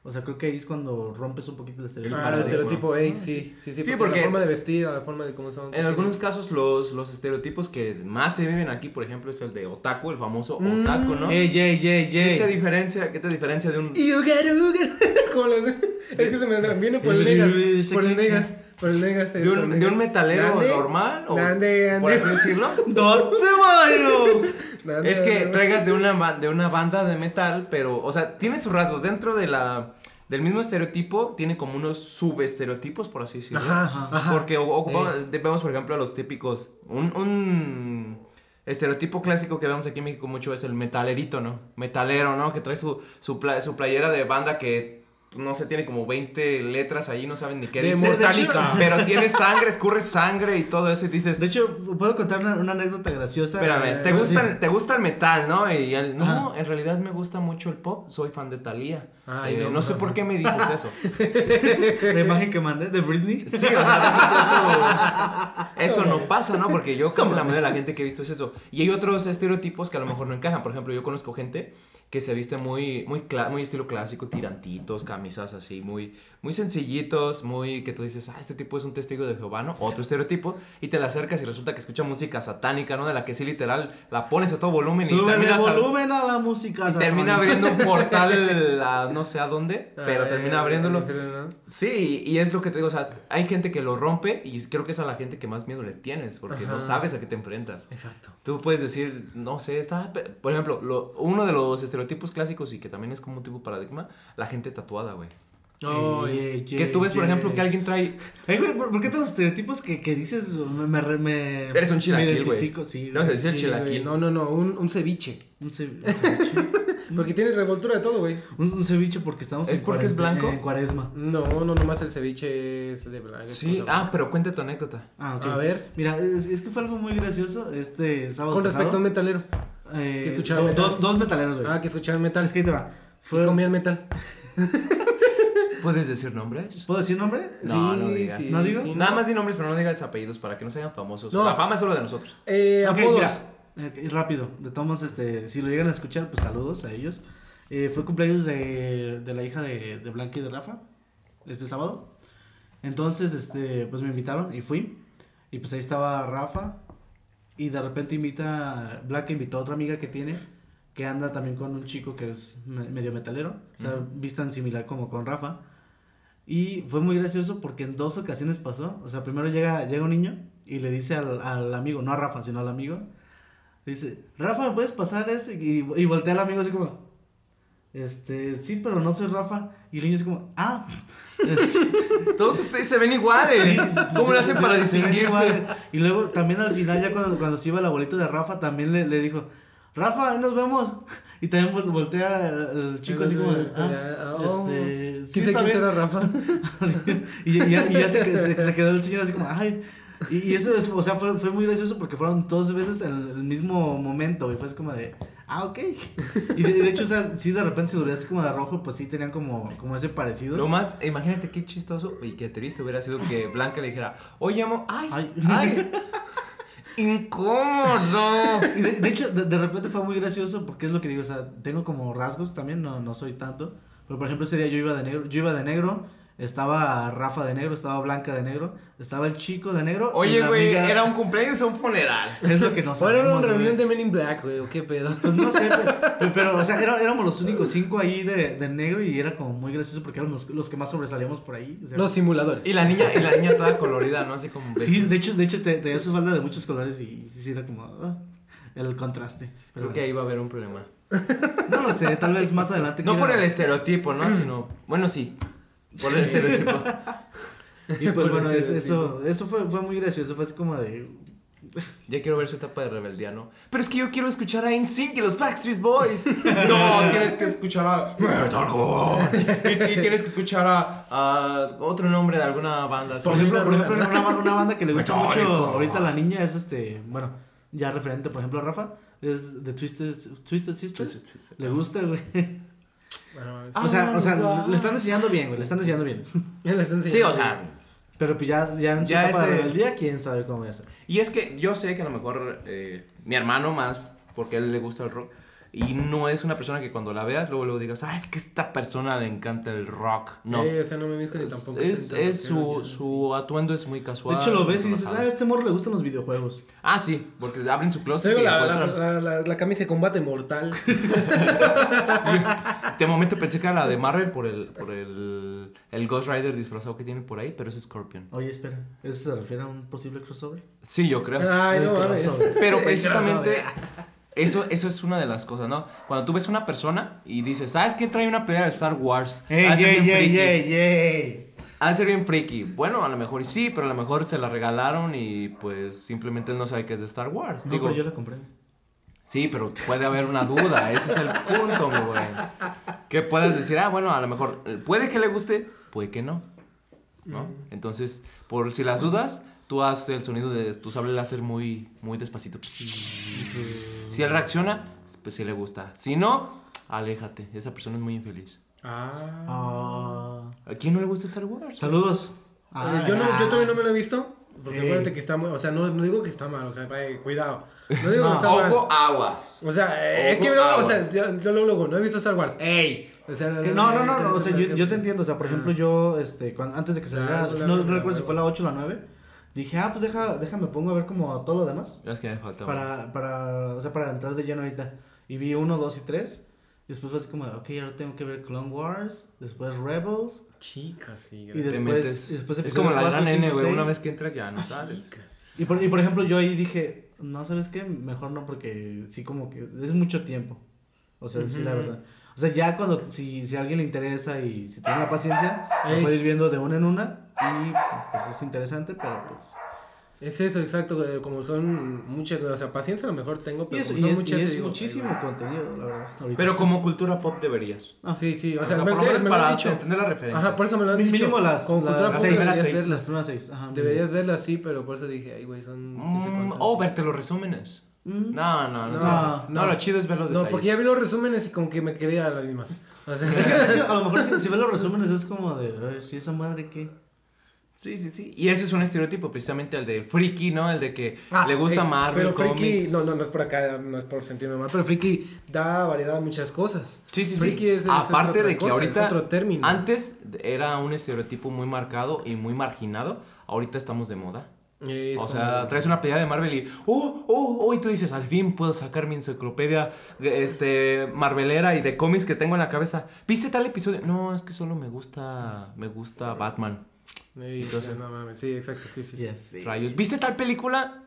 O sea, creo que ahí es cuando rompes un poquito el estereotipo. Ah, el estereotipo, ey, Ah, sí, sí, sí, Sí, porque, porque- la forma de vestir, la forma de cómo son. En algunos casos, los, los estereotipos que más se viven aquí, por ejemplo, es el de otaku, el famoso otaku, ¿no? Ey, Jay, Jay, ¿Qué te diferencia, qué te diferencia de un... Yugaru, yugaru. Como la- es que se me viene por el negas, por el negas, por el negas. eh, ¿De un, de negas. un metalero Nande, normal? O, Nande, por así ande. decirlo. ¿Dónde Es que traigas de una, de una banda de metal, pero, o sea, tiene sus rasgos. Dentro de la, del mismo estereotipo, tiene como unos subestereotipos, por así decirlo. Ajá, ajá. Porque ocupamos- Eh. vemos, por ejemplo, a los típicos. Un, un estereotipo clásico que vemos aquí en México mucho es el metalerito, ¿no? Metalero, ¿no? Que trae su, su, su playera de banda que, no sé, tiene como 20 letras ahí, no saben ni qué De dice. Mortalica. Pero tiene sangre, escurre sangre y todo eso. Y dices, De hecho, puedo contar una, una anécdota graciosa. Espérame, ¿te Eh, gusta, sí. el- ¿te gusta el metal, no? Y él, no, Ajá. en realidad me gusta mucho el pop, soy fan de Thalía. Ay, Eh, no no, sé por qué me dices eso. La imagen que mandé de Britney. Sí, o sea, eso, eso no pasa, ¿no? Porque yo casi la mayoría de la gente que he visto es eso. Y hay otros estereotipos que a lo mejor no encajan. Por ejemplo, yo conozco gente que se viste muy, muy, muy estilo clásico, tirantitos, camisas así, muy, muy sencillitos, muy que tú dices, ah, este tipo es un testigo de Jehová, ¿no? Otro estereotipo, y te le acercas y resulta que escucha música satánica, ¿no? De la que sí literal la pones a todo volumen y terminas volumen a la música. y termina abriendo un portal a no sé a dónde, pero Ay, termina abriéndolo. no. Sí, y es lo que te digo, o sea, hay gente que lo rompe y creo que es a la gente que más miedo le tienes, porque no sabes a qué te enfrentas. Exacto. Tú puedes decir, no sé, está, por ejemplo, lo- uno de los estereotipos clásicos y que también es como un tipo de paradigma, la gente tatuada, güey. Ey, Que tú ves, por ejemplo, que alguien trae, Ay, güey, ¿por, por qué todos los estereotipos que, que dices me, me, me- Eres un chilaquil, güey. Sí, decir sí, chilaquil. No, no, no, un, un ceviche. un, ce- un ceviche. Porque tiene revoltura de todo, güey. Un, un ceviche porque estamos ¿Es en porque es blanco? En cuaresma. No, no, nomás el ceviche es de blanco. sí, ah, pero cuenta tu anécdota. Ah, ok. A ver. Mira, es, es que fue algo muy gracioso este sábado Con respecto a un metalero. Eh, que escuchaba metal. dos, dos metaleros, güey. Ah, que escuchaban metal. Es que ahí te va. Y Fue, comían metal. ¿Puedes decir nombres? ¿Puedo decir nombre? No, Sí, no digas. ¿No digo? sí, Nada más di nombres, pero no digas apellidos para que no se hagan famosos. No. La fama es solo de nosotros. Eh, apodos. eh, rápido, de todos, este, si lo llegan a escuchar, pues saludos a ellos. Eh, fue cumpleaños de, de la hija de, de Blanca y de Rafa, este sábado. Entonces, este, pues me invitaron y fui. Y pues ahí estaba Rafa. Y de repente invita, Blanca invitó a otra amiga que tiene, que anda también con un chico que es me- medio metalero. O sea, Ujú. vistan similar como con Rafa. Y fue muy gracioso porque en dos ocasiones pasó. O sea, primero llega, llega un niño y le dice al, al amigo, no a Rafa, sino al amigo. Dice, Rafa, ¿me puedes pasar esto? Y, y voltea al amigo así como, este, sí, pero no soy Rafa. Y el niño así como, ah. Todos ustedes se ven iguales. Sí, ¿Cómo lo hacen se- para se distinguirse? Y luego también al final, ya cuando, cuando se iba el abuelito de Rafa, también le, le dijo, Rafa, ahí nos vemos. Y también vol- voltea el chico así como, ah, oh. este, sí, ¿Quién está sabe quién será Rafa? y, y ya, y ya se, se- se quedó el señor así como, ay. Y, y eso, es, o sea, fue, fue muy gracioso porque fueron dos veces en el, el mismo momento. Y fue así como de, ah, ok. Y de, de hecho, o sea, sí, de repente se volvió así como de rojo, pues sí tenían como, como ese parecido. Lo más, imagínate qué chistoso y qué triste hubiera sido que Blanca le dijera, oye, amo, ay, Ay. ay, incómodo. Y de, hecho, de, de repente fue muy gracioso porque es lo que digo, o sea, tengo como rasgos también, no, no soy tanto. Pero por ejemplo, ese día yo iba de negro, yo iba de negro, estaba Rafa de negro, estaba Blanca de negro, estaba el chico de negro. Oye, güey, amiga- ¿era un cumpleaños o un funeral? Es lo que no Ahora era sabemos, una reunión de Men in Black, güey, o qué pedo. Pues no sé, pero, pero, o sea, era- éramos los únicos cinco ahí de, de negro y era como muy gracioso porque éramos los, los que más sobresalíamos por ahí. o sea, Los simuladores. Y la niña, y la niña toda colorida, ¿no? Así como... sí, de hecho, de hecho te- tenía su falda de muchos colores y sí era como ah, el contraste. Pero Creo que ahí va a haber un problema. No lo sé, tal vez más adelante. No quiera- por el estereotipo, ¿no? Sino, bueno, sí, por el estereotipo. Y pues bueno, es- eso, eso fue, fue muy gracioso, fue así como de... Ya quiero ver su etapa de rebeldía, ¿no? Pero es que yo quiero escuchar a NSYNC y los Backstreet Boys. No, tienes que escuchar a Metalcore. Y, y tienes que escuchar a, a otro nombre de alguna banda. Por ejemplo, por ejemplo una, una banda que le gusta mucho Metallica. ahorita a la niña es este, bueno, ya referente, por ejemplo, a Rafa, es de Twisted, Twisted Sisters. Twisted Sisters. Le gusta, güey. Bueno, es- Ah, O sea, o sea, wow. le están enseñando bien, güey, le están enseñando bien. ya le están Sí, o sea, Pero pues ya, ya en su Ya etapa de ese- rebeldía, quién sabe cómo va a ser. Y es que yo sé que a lo mejor eh, mi hermano más, porque a él le gusta el rock, y no es una persona que cuando la veas luego luego digas, ah, es que esta persona le encanta el rock. No. Eh, o sea, no me visco ni tampoco. es, es su, su atuendo es muy De casual. hecho, lo ves y dices, ah, a este morro le gustan los videojuegos. Ah, sí, porque abren su closet Traigo la, la, la, la, la camisa de combate mortal. De momento pensé que era la de Marvel por el, por el, el Ghost Rider disfrazado que tiene por ahí, pero es Scorpion. Oye, espera, ¿eso se refiere a un posible crossover? Sí, yo creo. Ay, no crossover. Pero precisamente crossover. Eso, eso es una de las cosas, ¿no? Cuando tú ves una persona y dices, ¿sabes qué trae una pelea de Star Wars? ¡Ey, ey, ey, ey, ey! Ha de ser bien friki. Bueno, a lo mejor sí, pero a lo mejor se la regalaron y pues simplemente él no sabe que es de Star Wars. No, Digo, pero yo la compré. Sí, pero puede haber una duda, ese es el punto, mi güey. Que puedes decir, ah, bueno, a lo mejor eh, puede que le guste, puede que no. ¿No? Entonces, por si las dudas, tú haces el sonido de tu sable láser muy, muy despacito. Si él reacciona, pues sí le gusta. Si no, aléjate. Esa persona es muy infeliz. Ah. Ah. ¿A quién no le gusta Star Wars? Saludos. Eh, Ah, yo, no, yo todavía no me lo he visto. Porque Eh. acuérdate que está muy. O sea, no, no digo que está mal. O sea, eh, cuidado. No digo No, que está mal. Ojo, aguas. O sea, eh, es que luego, o sea, yo, yo luego, luego, no he visto Star Wars. ¡Ey! O sea, Que no, no, no, no, o sea, yo, yo te entiendo, o sea, por ejemplo, yo, este, cuando, antes de que saliera, no, no recuerdo si fue la 8 o la 9, dije, ah, pues deja, déjame pongo a ver como todo lo demás, Ya es que me falta. para, para, o sea, para entrar de lleno ahorita, y vi 1, 2 y 3, después fue así como, ok, ahora tengo que ver Clone Wars, después Rebels, Chicas, sí. Y Te después- metes. y después es como la cuatro, gran N, güey. Una vez que entras ya no sales. Chicas. y por, y por ejemplo, yo ahí dije, no, ¿sabes qué? Mejor no, porque sí como que es mucho tiempo, o sea, sí, la verdad. O sea, ya cuando, si, si a alguien le interesa y si tiene la paciencia, lo puede ir viendo de una en una y pues es interesante, pero pues... Es eso, exacto, güey, como son muchas, o sea, paciencia a lo mejor tengo, Y pero es, como y son es- muchas, y es digo, muchísimo contenido, la verdad. ahorita. Pero como cultura pop deberías. güey. Sí, sí, o O sea, sea, me, por lo menos me lo han para dicho. entender las referencias. Ajá, por eso me lo han Mi- dicho. mínimo las, Con cultura las pop seis, deberías seis. verlas. Las primeras seis, ajá. Deberías verlas, sí, pero por eso dije, ay, güey, son... Mm, cuántas. o verte los resúmenes. Mm. No, no, no. No, No, no. lo chido es ver los No, detalles. porque ya vi los resúmenes y como que me quedé a las mismas. O sea, Es que, a lo mejor si, si ves los resúmenes es como de, ay, ¿y esa madre qué? Sí, sí, sí. Y ese es un estereotipo, precisamente el del friki, ¿no? El de que Ah, le gusta eh, Marvel, Pero Friki, Comics. no, no, no es por acá, no es por sentirme mal, pero Friki da variedad a muchas cosas. Sí, sí, sí. Friki es, es- es Aparte otra de que cosa, ahorita, es otro término. antes era un estereotipo muy marcado y muy marginado, ahorita estamos de moda. Es o como- sea, traes una pelea de Marvel y, oh, oh, oh, y tú dices, al fin puedo sacar mi enciclopedia este, marvelera y de cómics que tengo en la cabeza. ¿Viste tal episodio? No, es que solo me gusta, me gusta Batman. Entonces- no mames, sí, exacto, sí, sí. sí. Sé. Rayos. ¿Viste tal película?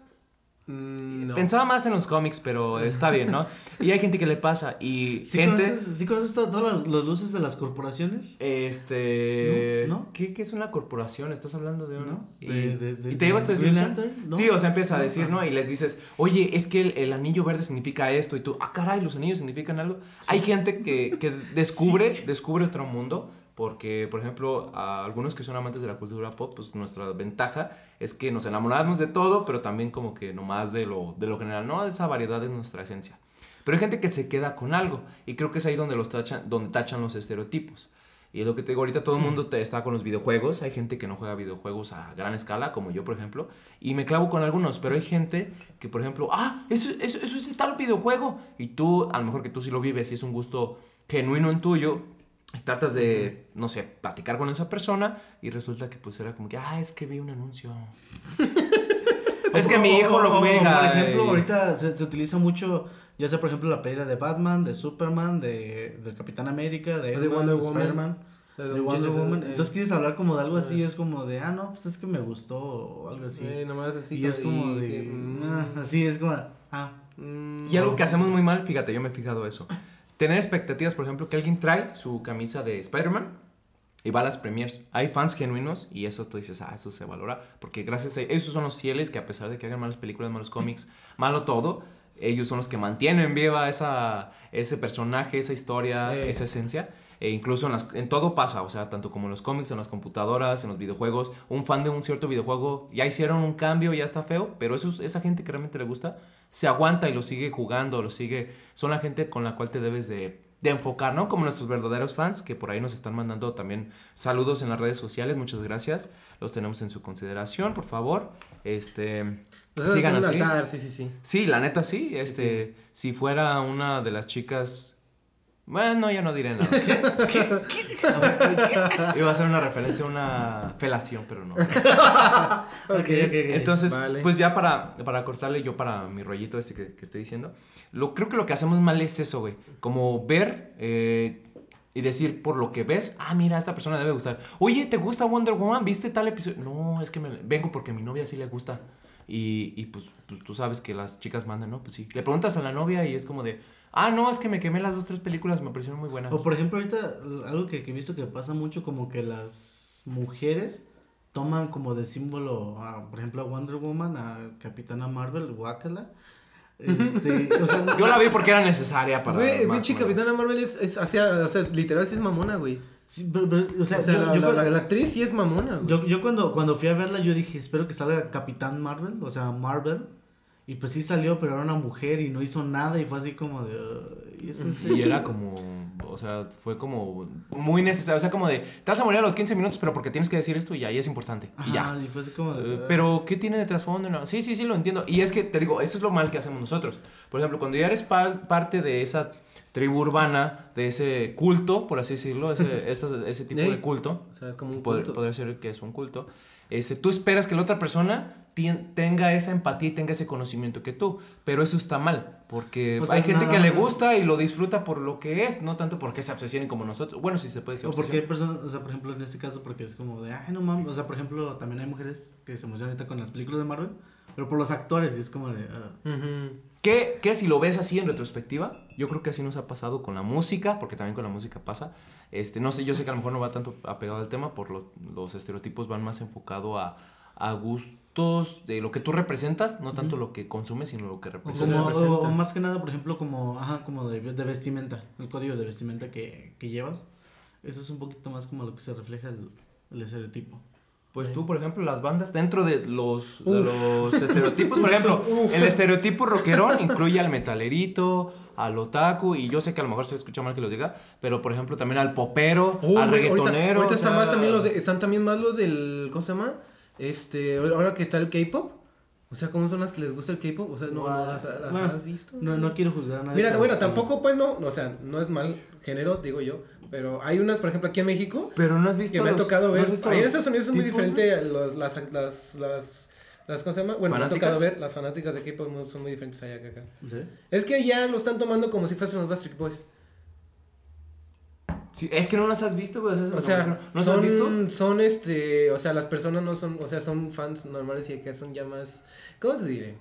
Mm, no. Pensaba más en los cómics, pero está bien, ¿no? Y hay gente que le pasa y ¿Sí gente... conoces, ¿sí conoces to- todas las, las luces de las corporaciones? Este. ¿No? ¿No? ¿Qué, qué es una corporación? ¿Estás hablando de uno? ¿No? Y, De- de- de- y te llevas tu. Sí, o sea, empieza a No, decir, ¿no? Y les dices, oye, es que el, el anillo verde significa esto. Y tú, ah, caray, los anillos significan algo. Hay gente que, que descubre, descubre otro mundo. Porque, por ejemplo, a algunos que son amantes de la cultura pop, pues nuestra ventaja es que nos enamoramos de todo, pero también como que nomás de lo, de lo general, ¿no? Esa variedad es nuestra esencia. Pero hay gente que se queda con algo. Y creo que es ahí donde, los tachan, donde tachan los estereotipos. Y es lo que te digo, ahorita todo el mundo te está con los videojuegos. Hay gente que no juega videojuegos a gran escala, como yo, por ejemplo. Y me clavo con algunos, pero hay gente que, por ejemplo, ah, eso, eso, eso es de tal videojuego. Y tú, a lo mejor que tú sí lo vives y es un gusto genuino en tuyo. Y tratas de, no sé, platicar con esa persona y resulta que pues era como que, ah, es que vi un anuncio. es que mi hijo lo juega. Por ejemplo, y- ahorita se, se utiliza mucho, ya sea por ejemplo la pelea de Batman, de Superman, de, del Capitán América, de, Wonder de Woman. Spider-Man, De Wonder Woman. Entonces quieres hablar como de algo así, es como de, ah, no, pues es que me gustó o algo así. eh, nomás así. y es como y- de, sí, mm, ah, así es como, ah, mm, Y algo que hacemos muy mal, fíjate, yo me he fijado eso. Tener expectativas, por ejemplo, que alguien trae su camisa de Spider-Man y va a las premiers. Hay fans genuinos y eso tú dices, ah, eso se valora. Porque gracias a esos son los fieles que a pesar de que hagan malas películas, malos cómics, malo todo, ellos son los que mantienen viva esa, ese personaje, esa historia, Eh. esa esencia. E incluso en, las- en todo pasa, o sea, tanto como en los cómics, en las computadoras, en los videojuegos. Un fan de un cierto videojuego ya hicieron un cambio, ya está feo, pero esos, esa gente que realmente le gusta se aguanta y lo sigue jugando, lo sigue. Son la gente con la cual te debes de, de enfocar, ¿no? Como nuestros verdaderos fans, que por ahí nos están mandando también saludos en las redes sociales. Muchas gracias. Los tenemos en su consideración, por favor. Este. Entonces, sigan un así. altar, sí, sí, sí. Sí, la neta sí. Este, si fuera una de las chicas. Bueno, ya no diré nada. Iba a ser una referencia a una felación, pero no. ok, ok, ok. Entonces, Vale. pues ya para, para cortarle yo para mi rollito este que, que estoy diciendo, lo, creo que lo que hacemos mal es eso, güey. Como ver eh, y decir por lo que ves, ah, mira, esta persona debe gustar. Oye, ¿te gusta Wonder Woman? ¿Viste tal episodio? No, es que me, vengo porque a mi novia sí le gusta. Y, y pues, pues tú sabes que las chicas mandan, ¿no? Pues sí. Le preguntas a la novia y es como de, ah, no, es que me quemé las dos, tres películas, me parecieron muy buenas. O por ejemplo, ahorita algo que, que he visto que pasa mucho, como que las mujeres toman como de símbolo, a, por ejemplo, a Wonder Woman, a Capitana Marvel, Wakala. Este, o sea, Yo la vi porque era necesaria para... Güey, pinche. Capitana Marvel es, es hacia, o sea, literal sí es mamona, güey. Sí, pero- pero, o sea, O sea, yo, la, yo la- cuando- la- la actriz sí es mamona, güey. yo- yo cuando, cuando fui a verla, yo dije, espero que salga Capitán Marvel, o sea, Marvel. Y pues sí salió, pero era una mujer y no hizo nada y fue así como de... "Ay, ¿es en Y serio?". era como, o sea, fue como muy necesario, o sea, como de, te vas a morir a los 15 minutos, pero porque tienes que decir esto y ahí es importante. Y ya. Ajá, y fue así como de... Eh, Pero, ¿qué tiene de trasfondo? No, Sí, sí, sí, lo entiendo. Y es que, te digo, eso es lo mal que hacemos nosotros. Por ejemplo, cuando ya eres pa- parte de esa tribu urbana, de ese culto, por así decirlo, ese, ese, ese tipo de culto, O sea, es como un pod- culto. podría ser que es un culto, este, tú esperas que la otra persona tenga esa empatía y tenga ese conocimiento que tú, pero eso está mal, porque O sea, hay gente que le gusta y lo disfruta por lo que es, no tanto porque se obsesionen como nosotros. Bueno, sí se puede decir O porque hay personas, o sea, por ejemplo, en este caso, porque es como de, ay, no mames, o sea, por ejemplo, también hay mujeres que se emocionan ahorita con las películas de Marvel, pero por los actores, y es como de, ah, Ujú. Que, que si lo ves así en retrospectiva, yo creo que así nos ha pasado con la música, porque también con la música pasa. Este, no sé, yo sé que a lo mejor no va tanto apegado al tema, por lo- los estereotipos van más enfocado a, a gustos de lo que tú representas, no tanto lo que consumes, sino lo que o, representas. o- o representas. más que nada, por ejemplo, como, ajá, como de, de vestimenta, el código de vestimenta que, que llevas, eso es un poquito más como lo que se refleja el, el estereotipo. Pues tú, por ejemplo, las bandas, dentro de los, de Uf. los estereotipos, por ejemplo, el estereotipo rockerón incluye al metalerito, al otaku, y yo sé que a lo mejor se escucha mal que lo diga, pero por ejemplo también al popero, Uh, al reggaetonero. ahorita o están sea, más también los de- están también más los del ¿cómo se llama? Este, ahora que está el K-pop. O sea, ¿cómo son las que les gusta el K-pop? O sea, no, no las, las Bueno, has visto. No, no quiero juzgar a nadie. Mira, bueno, sí. tampoco pues no, o sea, no es mal género, digo yo, pero hay unas, por ejemplo, aquí en México Pero no has visto que me ha los- tocado ¿no ver. visto Ahí en Estados Unidos es muy diferente a los, las, las, las, las, ¿cómo se llama? Bueno, me ha ¿Fanáticas? tocado ver, las fanáticas de K-pop muy- son muy diferentes allá que acá. ¿Sí? Es que ya lo están tomando como si fuesen los Backstreet Boys. Sí, es que no las has visto, güey. O sea, ¿no las son, has visto? son este, o sea, las personas no son, o sea, son fans normales y acá son ya más, ¿cómo te diré?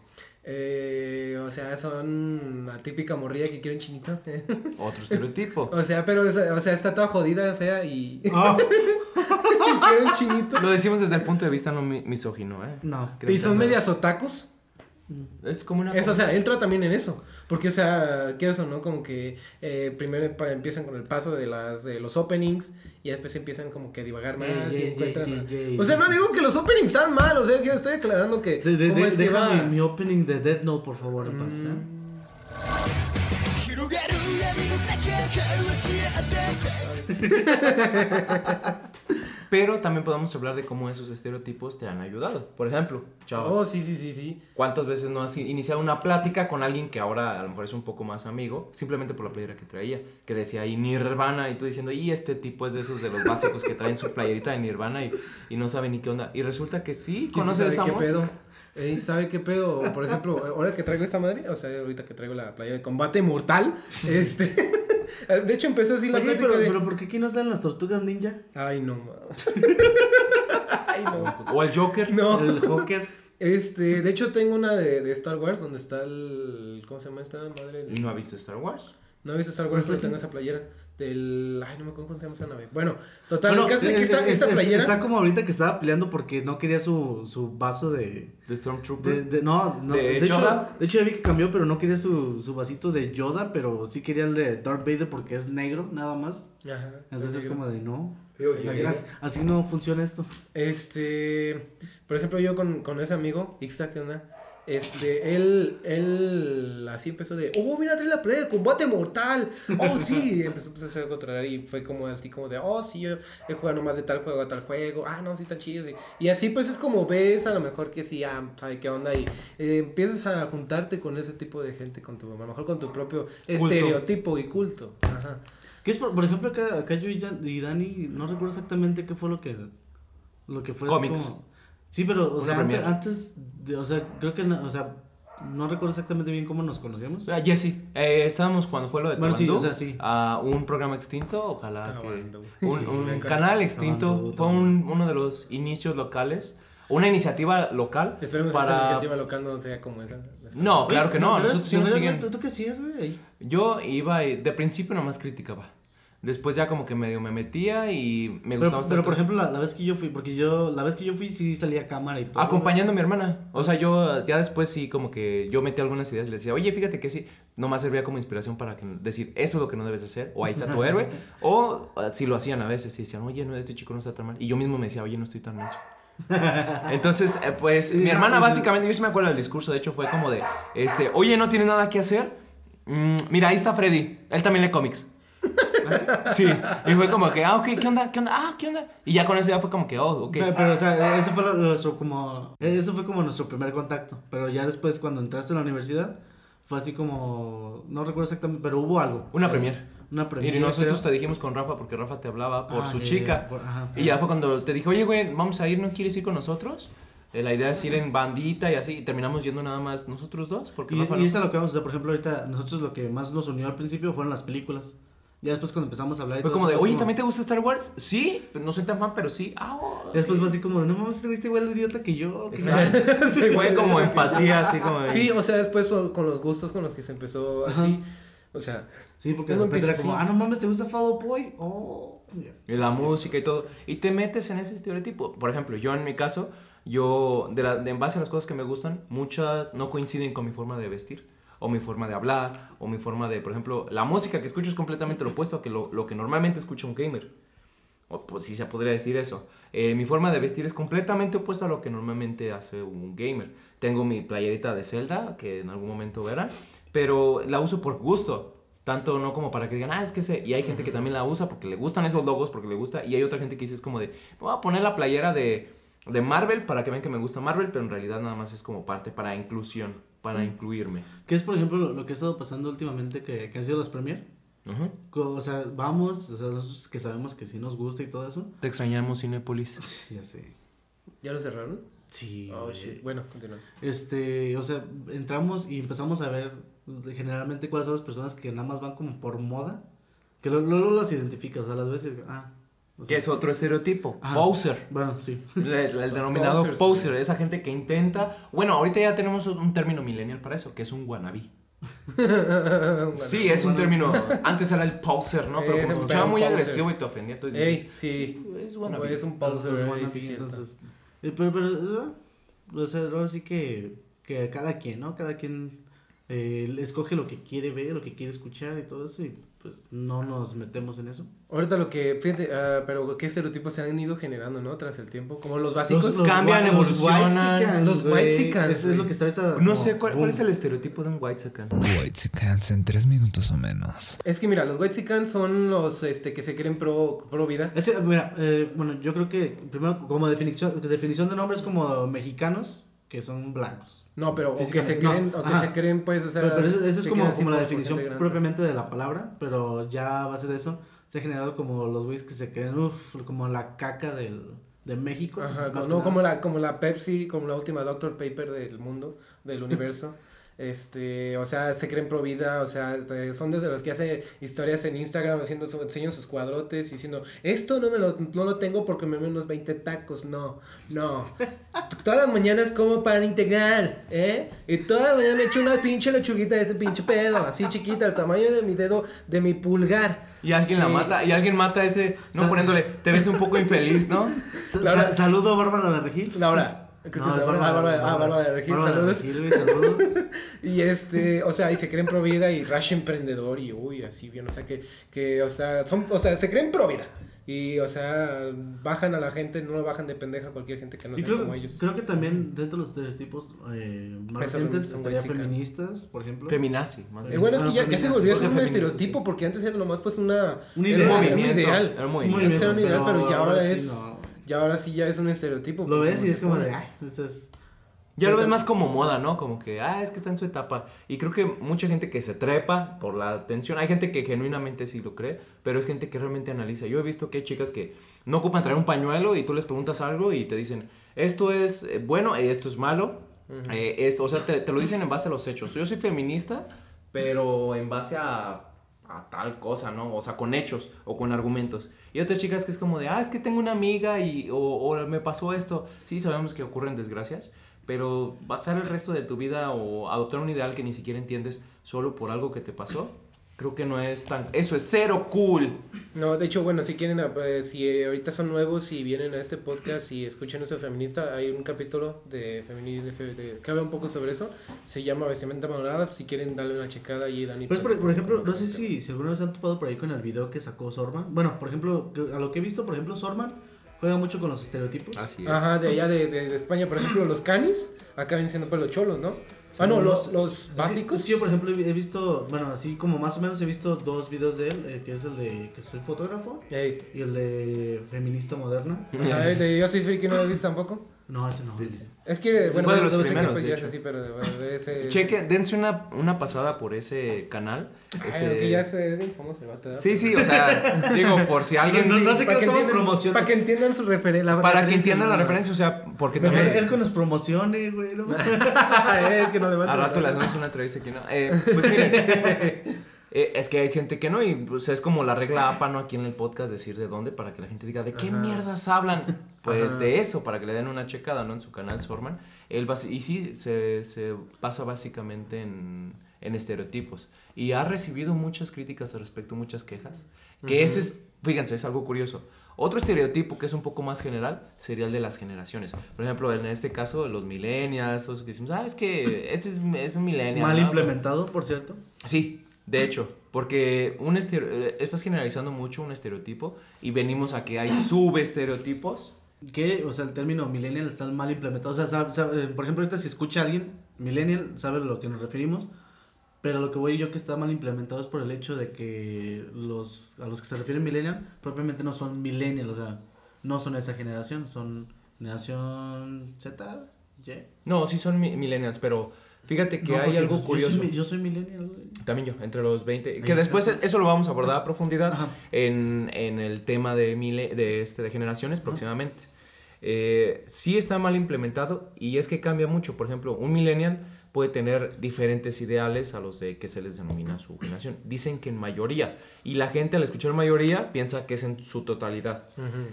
Eh, o sea, son la típica morrilla que quiere un chinito. Otro estereotipo. o sea, pero, o sea, está toda jodida, fea y Ah, quiere un chinito. Lo decimos desde el punto de vista no mi- misógino, ¿eh? no. Creo Y que son medias otakus. Es como una. Eso, o sea, entra también en eso. Porque, o sea, quieres o no, como que eh, primero empiezan con el paso de las de los openings y después empiezan como que a divagar más y encuentran. O sea, no digo que los openings están mal, o sea, que estoy aclarando que. De, de, cómo de- es que deja va- mi, mi opening de Dead Note, por favor, en paz. Pero también podemos hablar de cómo esos estereotipos te han ayudado. Por ejemplo, chao. Oh, sí, sí, sí, sí. ¿Cuántas veces no has iniciado una plática con alguien que ahora a lo mejor es un poco más amigo, simplemente por la playera que traía? Que decía ahí Nirvana y tú diciendo, y este tipo es de esos de los básicos que traen su playerita de Nirvana y, y no sabe ni qué onda. Y resulta que sí, ¿Quién conoce esa sabe qué música. pedo? Ey, ¿Sabe qué pedo? Por ejemplo, ahora que traigo esta madre, o sea, ahorita que traigo la playa de combate mortal, este. De hecho, empezó así la Oye, plática pero, de. pero ¿por qué aquí no salen las tortugas ninja? Ay, no. Ay, no. O el Joker. No. El Joker. Este, de hecho tengo una de, de Star Wars donde está el ¿cómo se llama esta madre? ¿Y no ha visto Star Wars? No he visto Star Wars, ¿No pero tengo esa playera del ay, no me acuerdo cómo se llama esa nave. Bueno, total, Bueno, el caso es que es- esta, es- esta es- playera Está como ahorita que estaba peleando porque no quería su, su vaso de... ¿De Stormtrooper? de, de- no, no. ¿De De, hecho, de hecho ya vi que cambió, pero no quería su, su vasito de Yoda, pero sí quería el de Darth Vader porque es negro, nada más. Ajá, Entonces es como de no. Sí, Así, así- así no funciona esto. Este, por ejemplo, yo con, con ese amigo, Ixta, que onda, este, él, él así empezó de, oh, mira, trae la playa de combate mortal, oh, sí, y empezó, empezó a controlar y fue como así, como de, oh, sí, yo he jugado nomás de tal juego a tal juego, ah, no, sí, está chido, sí. y así pues es como ves a lo mejor que sí, ah, sabe qué onda, y eh, empiezas a juntarte con ese tipo de gente, con tu, a lo mejor con tu propio estereotipo y culto, ajá. ¿Qué es por, por ejemplo acá, acá yo y, Dan- y Dani no recuerdo exactamente qué fue lo que lo que fue Cómics. como- Sí, pero o sea, antes, antes de, o sea, creo que no- o sea, no recuerdo exactamente bien cómo nos conocíamos. Ah, Jesse, eh, estábamos cuando fue lo de Bueno, sí, Tabandú, o sea, sí. a un programa extinto, ojalá Tabandú. que un, canal extinto, Tabandú, fue un, uno de los inicios locales, una iniciativa local Esperemos que esa para iniciativa local no sea como esa. No, claro que no, a ¿De veras- nosotros sí nos siguen. ¿Tú, tú qué hacías, güey? ahí? Yo iba y de principio nomás criticaba. Después ya como que medio me metía y me gustaba Pero, estar pero por ejemplo, la, la vez que yo fui, porque yo, la vez que yo fui sí salía a cámara y todo. Acompañando a mi hermana. O sea, yo ya después sí como que yo metí algunas ideas y le decía, oye, fíjate que sí, nomás servía como inspiración para que, decir, eso es lo que no debes hacer, o ahí está tu héroe, o ah, si lo hacían a veces y decían, oye, no, este chico no está tan mal. Y yo mismo me decía, oye, no estoy tan menso. Entonces, eh, pues, mi hermana básicamente, yo sí me acuerdo del discurso, de hecho fue como de, este, oye, ¿no tienes nada que hacer? Mm, mira, ahí está Freddy, él también lee cómics. Sí, y fue como que, ah, ok, ¿qué onda? ¿Qué onda? Ah, ¿qué onda? Y ya con eso ya fue como que, oh, ok. Pero, pero, o sea, eso fue lo- nuestro como eso fue como nuestro primer contacto, pero ya después cuando entraste a la universidad fue así como no recuerdo exactamente, pero hubo algo. Una premier. Una premier. Y nosotros creo. te dijimos con Rafa porque Rafa te hablaba por Ah, su chica. ya, por- ajá. Y ya fue cuando te dijo, oye, güey, vamos a ir, ¿no quieres ir con nosotros? Eh, la idea es ir en bandita y así, y terminamos yendo nada más nosotros dos, porque Y, Rafa y no- eso es lo que vamos a hacer, por ejemplo, ahorita nosotros lo que más nos unió al principio fueron las películas. Ya después cuando empezamos a hablar y Fue todo como de, eso, oye, como- ¿también te gusta Star Wars? Sí, pero no soy tan fan, pero sí. Ah, oh, Y después fue así como, no mames, este güey igual de idiota que yo. Fue como empatía, así como de- Sí, o sea, después con los gustos con los que se empezó así. O sea, Sí, porque de repente era como, así. ah, no mames, ¿te gusta Fall Out Boy? Oh. y la música y todo. Y te metes en ese estereotipo. Por ejemplo, yo en mi caso, yo, de, la, de en base a las cosas que me gustan, muchas no coinciden con mi forma de vestir. O mi forma de hablar, o mi forma de, por ejemplo, la música que escucho es completamente lo opuesto a que lo, lo que normalmente escucha un gamer. O pues sí se podría decir eso. Eh, mi forma de vestir es completamente opuesta a lo que normalmente hace un gamer. Tengo mi playerita de Zelda, que en algún momento verán, pero la uso por gusto. Tanto no como para que digan, ah, es que sé. Y hay gente que también la usa porque le gustan esos logos, porque le gusta. Y hay otra gente que dice, es como de, "Me voy a poner la playera de, de Marvel para que vean que me gusta Marvel, pero en realidad nada más es como parte para inclusión, para incluirme. ¿Qué es, por ejemplo, lo, lo que ha estado pasando últimamente que, que han sido las premier? Co- O sea, vamos, o sea, nosotros que sabemos que sí nos gusta y todo eso. Te extrañamos, Cinépolis. Ya sé. ¿ya lo cerraron? Sí. Oh, shit. Bueno, continúa. Este, o sea, entramos y empezamos a ver generalmente cuáles son las personas que nada más van como por moda. Que luego luego las identificas, o sea, las veces, ah. O Que es otro estereotipo. Poser. Bueno, sí. El, el denominado posers. poser, esa gente que intenta. Bueno, ahorita ya tenemos un término millennial para eso, que es un wannabe. Sí, es un término. Antes era el poser, ¿no? Pero Es como un escuchaba muy poser. agresivo y te ofendía, entonces Ey, dices, sí. es wannabe. Es un pues, ahí, bueno, sí, sí, entonces, eh, pero, pero, eh, o sea, ahora sí que, que cada quien, ¿no? Cada quien eh, escoge lo que quiere ver, lo que quiere escuchar y todo eso y pues no nos metemos en eso. Ahorita lo que, fíjate, ah, pero qué estereotipos se han ido generando, ¿no? Tras el tiempo, como los básicos. cambian, white- evolucionan. whitexicans, Los Eso es lo que está ahorita. No como sé cuál, es el estereotipo de un white sacan. White Cans en tres minutos o menos. Es que mira, los white son los este, que se creen pro, pro vida. Ese, mira, eh, bueno, yo creo que primero como definición, definición de nombres como mexicanos que son blancos. No, pero o que se creen, no, o que se creen, pues, o sea. Pero, pero eso, eso es como, como la definición propiamente de la palabra, pero ya a base de eso se ha generado como los güeyes que se creen, uff, como la caca del, de México. Ajá, no, como la, como la Pepsi, como la última Doctor Paper del mundo, del universo. Este, o sea, se creen pro vida, o sea, son desde los que hace historias en Instagram haciendo enseñan sus cuadrotes diciendo, esto no me lo, no lo tengo porque me ven unos 20 tacos, no, no. Todas las mañanas como pan integral, ¿eh? Y todas las mañanas me echo una pinche lechuguita de este pinche pedo, así chiquita, el tamaño de mi dedo, de mi pulgar. Y alguien la mata, y alguien mata a ese, no poniéndole, te ves un poco infeliz, ¿no? Sa- Laura- sa- saludo Bárbara de Regil. Laura. Creo No, es es Bárbara, ah, Bárbara, Bárbara de Regil, saludos. Regil, güey, saludos. Y este, o sea, y se creen pro vida y Rush emprendedor y uy, así bien, o sea, que, que, o sea, son, o sea, se creen pro vida. Y, o sea, bajan a la gente, no lo bajan de pendeja a cualquier gente que no sea creo, como ellos. creo que también dentro de los estereotipos eh, más Eso recientes estaría feministas, por ejemplo. Feminazi, más Eh, bueno, es que Ah, ya, ya se volvió a ser porque un feministas, estereotipo, porque antes era nomás pues una... Un era ideal. un ideal. era un movimiento. Antes era un ideal, pero ya ahora sí es... no. Ya ahora sí ya es un estereotipo. Lo ves y es como de, pone. ay, esto es... Ya lo ves más como moda, ¿no? Como que, ah, es que está en su etapa. Y creo que mucha gente que se trepa por la atención, hay gente que genuinamente sí lo cree, pero es gente que realmente analiza. Yo he visto que hay chicas que no ocupan traer un pañuelo y tú les preguntas algo y te dicen, esto es eh, bueno, eh, esto es malo. Eh, es- o sea, te, te lo dicen en base a los hechos. Yo soy feminista, pero en base a, a tal cosa, ¿no? O sea, con hechos o con argumentos. Y otras chicas que es como de, ah, es que tengo una amiga y, o, o me pasó esto. Sí, sabemos que ocurren desgracias, pero basar el resto de tu vida o adoptar un ideal que ni siquiera entiendes solo por algo que te pasó, creo que no es tan... Eso es cero cool. No, de hecho, bueno, si quieren, eh, si eh, ahorita son nuevos y vienen a este podcast y escuchan eso de feminista, hay un capítulo de, femini- de, de- que habla un poco sobre eso. Se llama Vestimenta Valorada. Si quieren darle una checada y Dani. Pues, por, por ejemplo, no sé si, si alguna vez han topado por ahí con el video que sacó Sorman. Bueno, por ejemplo, a lo que he visto, por ejemplo, Sorman juega mucho con los estereotipos. Así es. Ajá, de allá de, de- de España, por ejemplo, los canis, acá vienen siendo pues los cholos, ¿no? Ah, no, los, los básicos. Sí, sí, yo, por ejemplo, he he visto, bueno, así como más o menos he visto dos videos de él, eh, que es el de que soy fotógrafo Ey. y el de feminista moderna. Ah, el de yo soy friki, ¿no lo viste tampoco? No, ese no. Es que, bueno, Fue de pues, los checar, primeros, pues, de ya es hecho. así, pero de, bueno, de ese... Cheque, dense una, una pasada por ese canal. Ay, Este, aunque ya se bien famoso el vato. Sí, sí, o sea, digo, por si alguien... No, no, no sé Para qué que, entiendan, promocionando. para que entiendan su referencia. Para que entiendan la referencia, o sea, porque Mejor también... él que nos promocione, güey. ¿no? Él que no levanta Al la rato le hacemos una entrevista aquí, ¿no? Eh, pues miren, eh, es que hay gente que no, y pues es como la regla APA, ¿no? Aquí en el podcast, decir de dónde, para que la gente diga, ¿de qué mierdas hablan? Pues Ajá. de eso, para que le den una checada, ¿no? En su canal, Sorman. Él y sí, se, se basa básicamente en, en estereotipos. Y ha recibido muchas críticas al respecto, muchas quejas. Que ese es, fíjense, es algo curioso. Otro estereotipo que es un poco más general sería el de las generaciones. Por ejemplo, en este caso, los millennials, todos que decimos, ah, es que ese es, es un millennial. Mal ¿no? implementado, por cierto. Sí, de hecho, porque un eh, estás generalizando mucho un estereotipo y venimos a que hay subestereotipos. Que, o sea, el término millennial está mal implementado. O sea, sabe- sabe- eh, por ejemplo, ahorita si escucha a alguien, millennial, sabe a lo que nos referimos. Pero lo que voy yo que está mal implementado es por el hecho de que los a los que se refieren millennial propiamente no son millennial, o sea, no son esa generación, son generación Z, Y. No, sí son mi- millennials, pero fíjate que No, hay algo yo- curioso. Yo soy, yo soy millennial, güey. También yo, entre los 20. Ahí Que está. después eso lo vamos a abordar a profundidad en, en el tema de, mile- de, este, de generaciones próximamente. Eh, sí está mal implementado y es que cambia mucho. Por ejemplo, un millennial puede tener diferentes ideales a los de que se les denomina su generación. Dicen que en mayoría. Y la gente al escuchar mayoría piensa que es en su totalidad.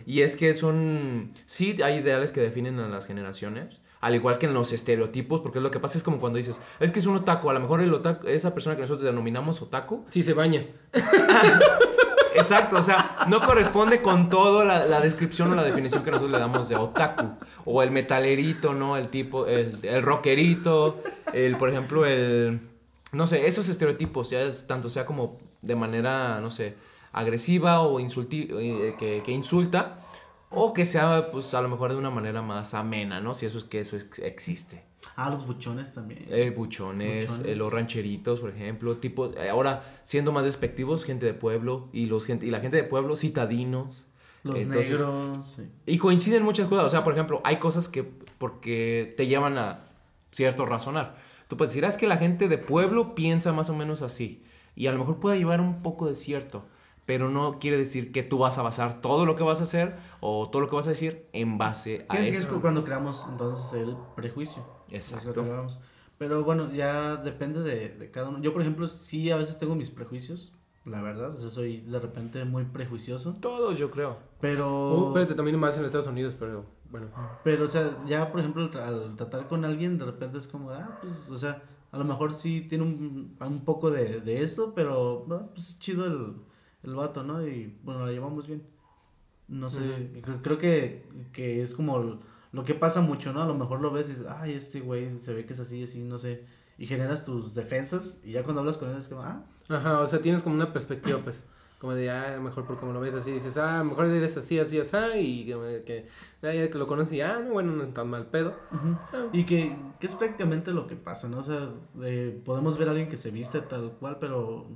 Y es que son... Sí, hay ideales que definen a las generaciones. Al igual que en los estereotipos, porque lo que pasa es como cuando dices, es que es un otaku, a lo mejor el otaku, esa persona que nosotros denominamos otaku, Sí, se baña. Exacto, o sea, no corresponde con todo la, descripción o la definición que nosotros le damos de otaku. O el metalerito, ¿no? El tipo, el, el rockerito, el, por ejemplo, el... No sé, esos estereotipos, ya es tanto sea como de manera, no sé, agresiva o insulti eh, que, que insulta, o que sea, pues, a lo mejor de una manera más amena, ¿no? Si eso es que eso ex- existe. Ah, los buchones también. Eh, buchones, Buchones. eh, los rancheritos, por ejemplo, tipo, eh, ahora siendo más despectivos, gente de pueblo y los gente y la gente de pueblo citadinos. los entonces- negros. sí. Y coinciden muchas cosas, o sea, por ejemplo, hay cosas que porque te llevan a cierto razonar. Tú puedes decir, "Ah, es que la gente de pueblo piensa más o menos así y a lo mejor puede llevar un poco de cierto, pero no quiere decir que tú vas a basar todo lo que vas a hacer o todo lo que vas a decir en base a ¿Qué, qué es eso. cuando creamos entonces el prejuicio? Exacto. Eso que. Pero bueno, ya depende de, de cada uno. Yo, por ejemplo, sí a veces tengo mis prejuicios, la verdad. O sea, soy de repente muy prejuicioso. Todos, yo creo. Pero, Uh, espérate, también más en Estados Unidos, pero bueno. pero, o sea, ya, por ejemplo, al, tra- al tratar con alguien, de repente es como, ah, pues, o sea, a lo mejor sí tiene un, un poco de, de eso, pero, bueno, pues es chido el, el vato, ¿no? Y bueno, la llevamos bien. No sé, cre- creo que, que es como lo que pasa mucho, ¿no? A lo mejor lo ves y dices, ay, este güey se ve que es así, así, no sé. Y generas tus defensas y ya cuando hablas con él es como, ah, Ajá, o sea, tienes como una perspectiva, pues, como de, ah, mejor por como lo ves así, dices, ah, mejor eres así, así, así, y que, que ah, que lo conoces, y, ah, no, bueno, no es tan mal pedo. Ah, Y que, que es prácticamente lo que pasa, ¿no? O sea, eh, podemos ver a alguien que se viste tal cual, pero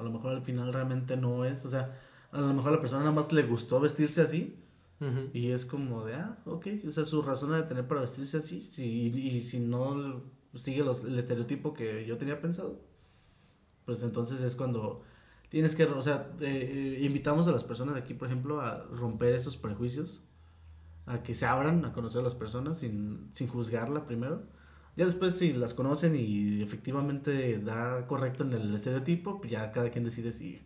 a lo mejor al final realmente no es. O sea, a lo mejor a la persona nada más le gustó vestirse así ujú. y es como de, ah, ok, o sea, su razón de tener para vestirse así. Si, y, si no sigue los, el estereotipo que yo tenía pensado, pues entonces es cuando tienes que, o sea, eh, eh, invitamos a las personas aquí, por ejemplo, a romper esos prejuicios a que se abran a conocer a las personas sin, sin juzgarla primero. Ya después si las conocen y efectivamente da correcto en el estereotipo, pues ya cada quien decide si...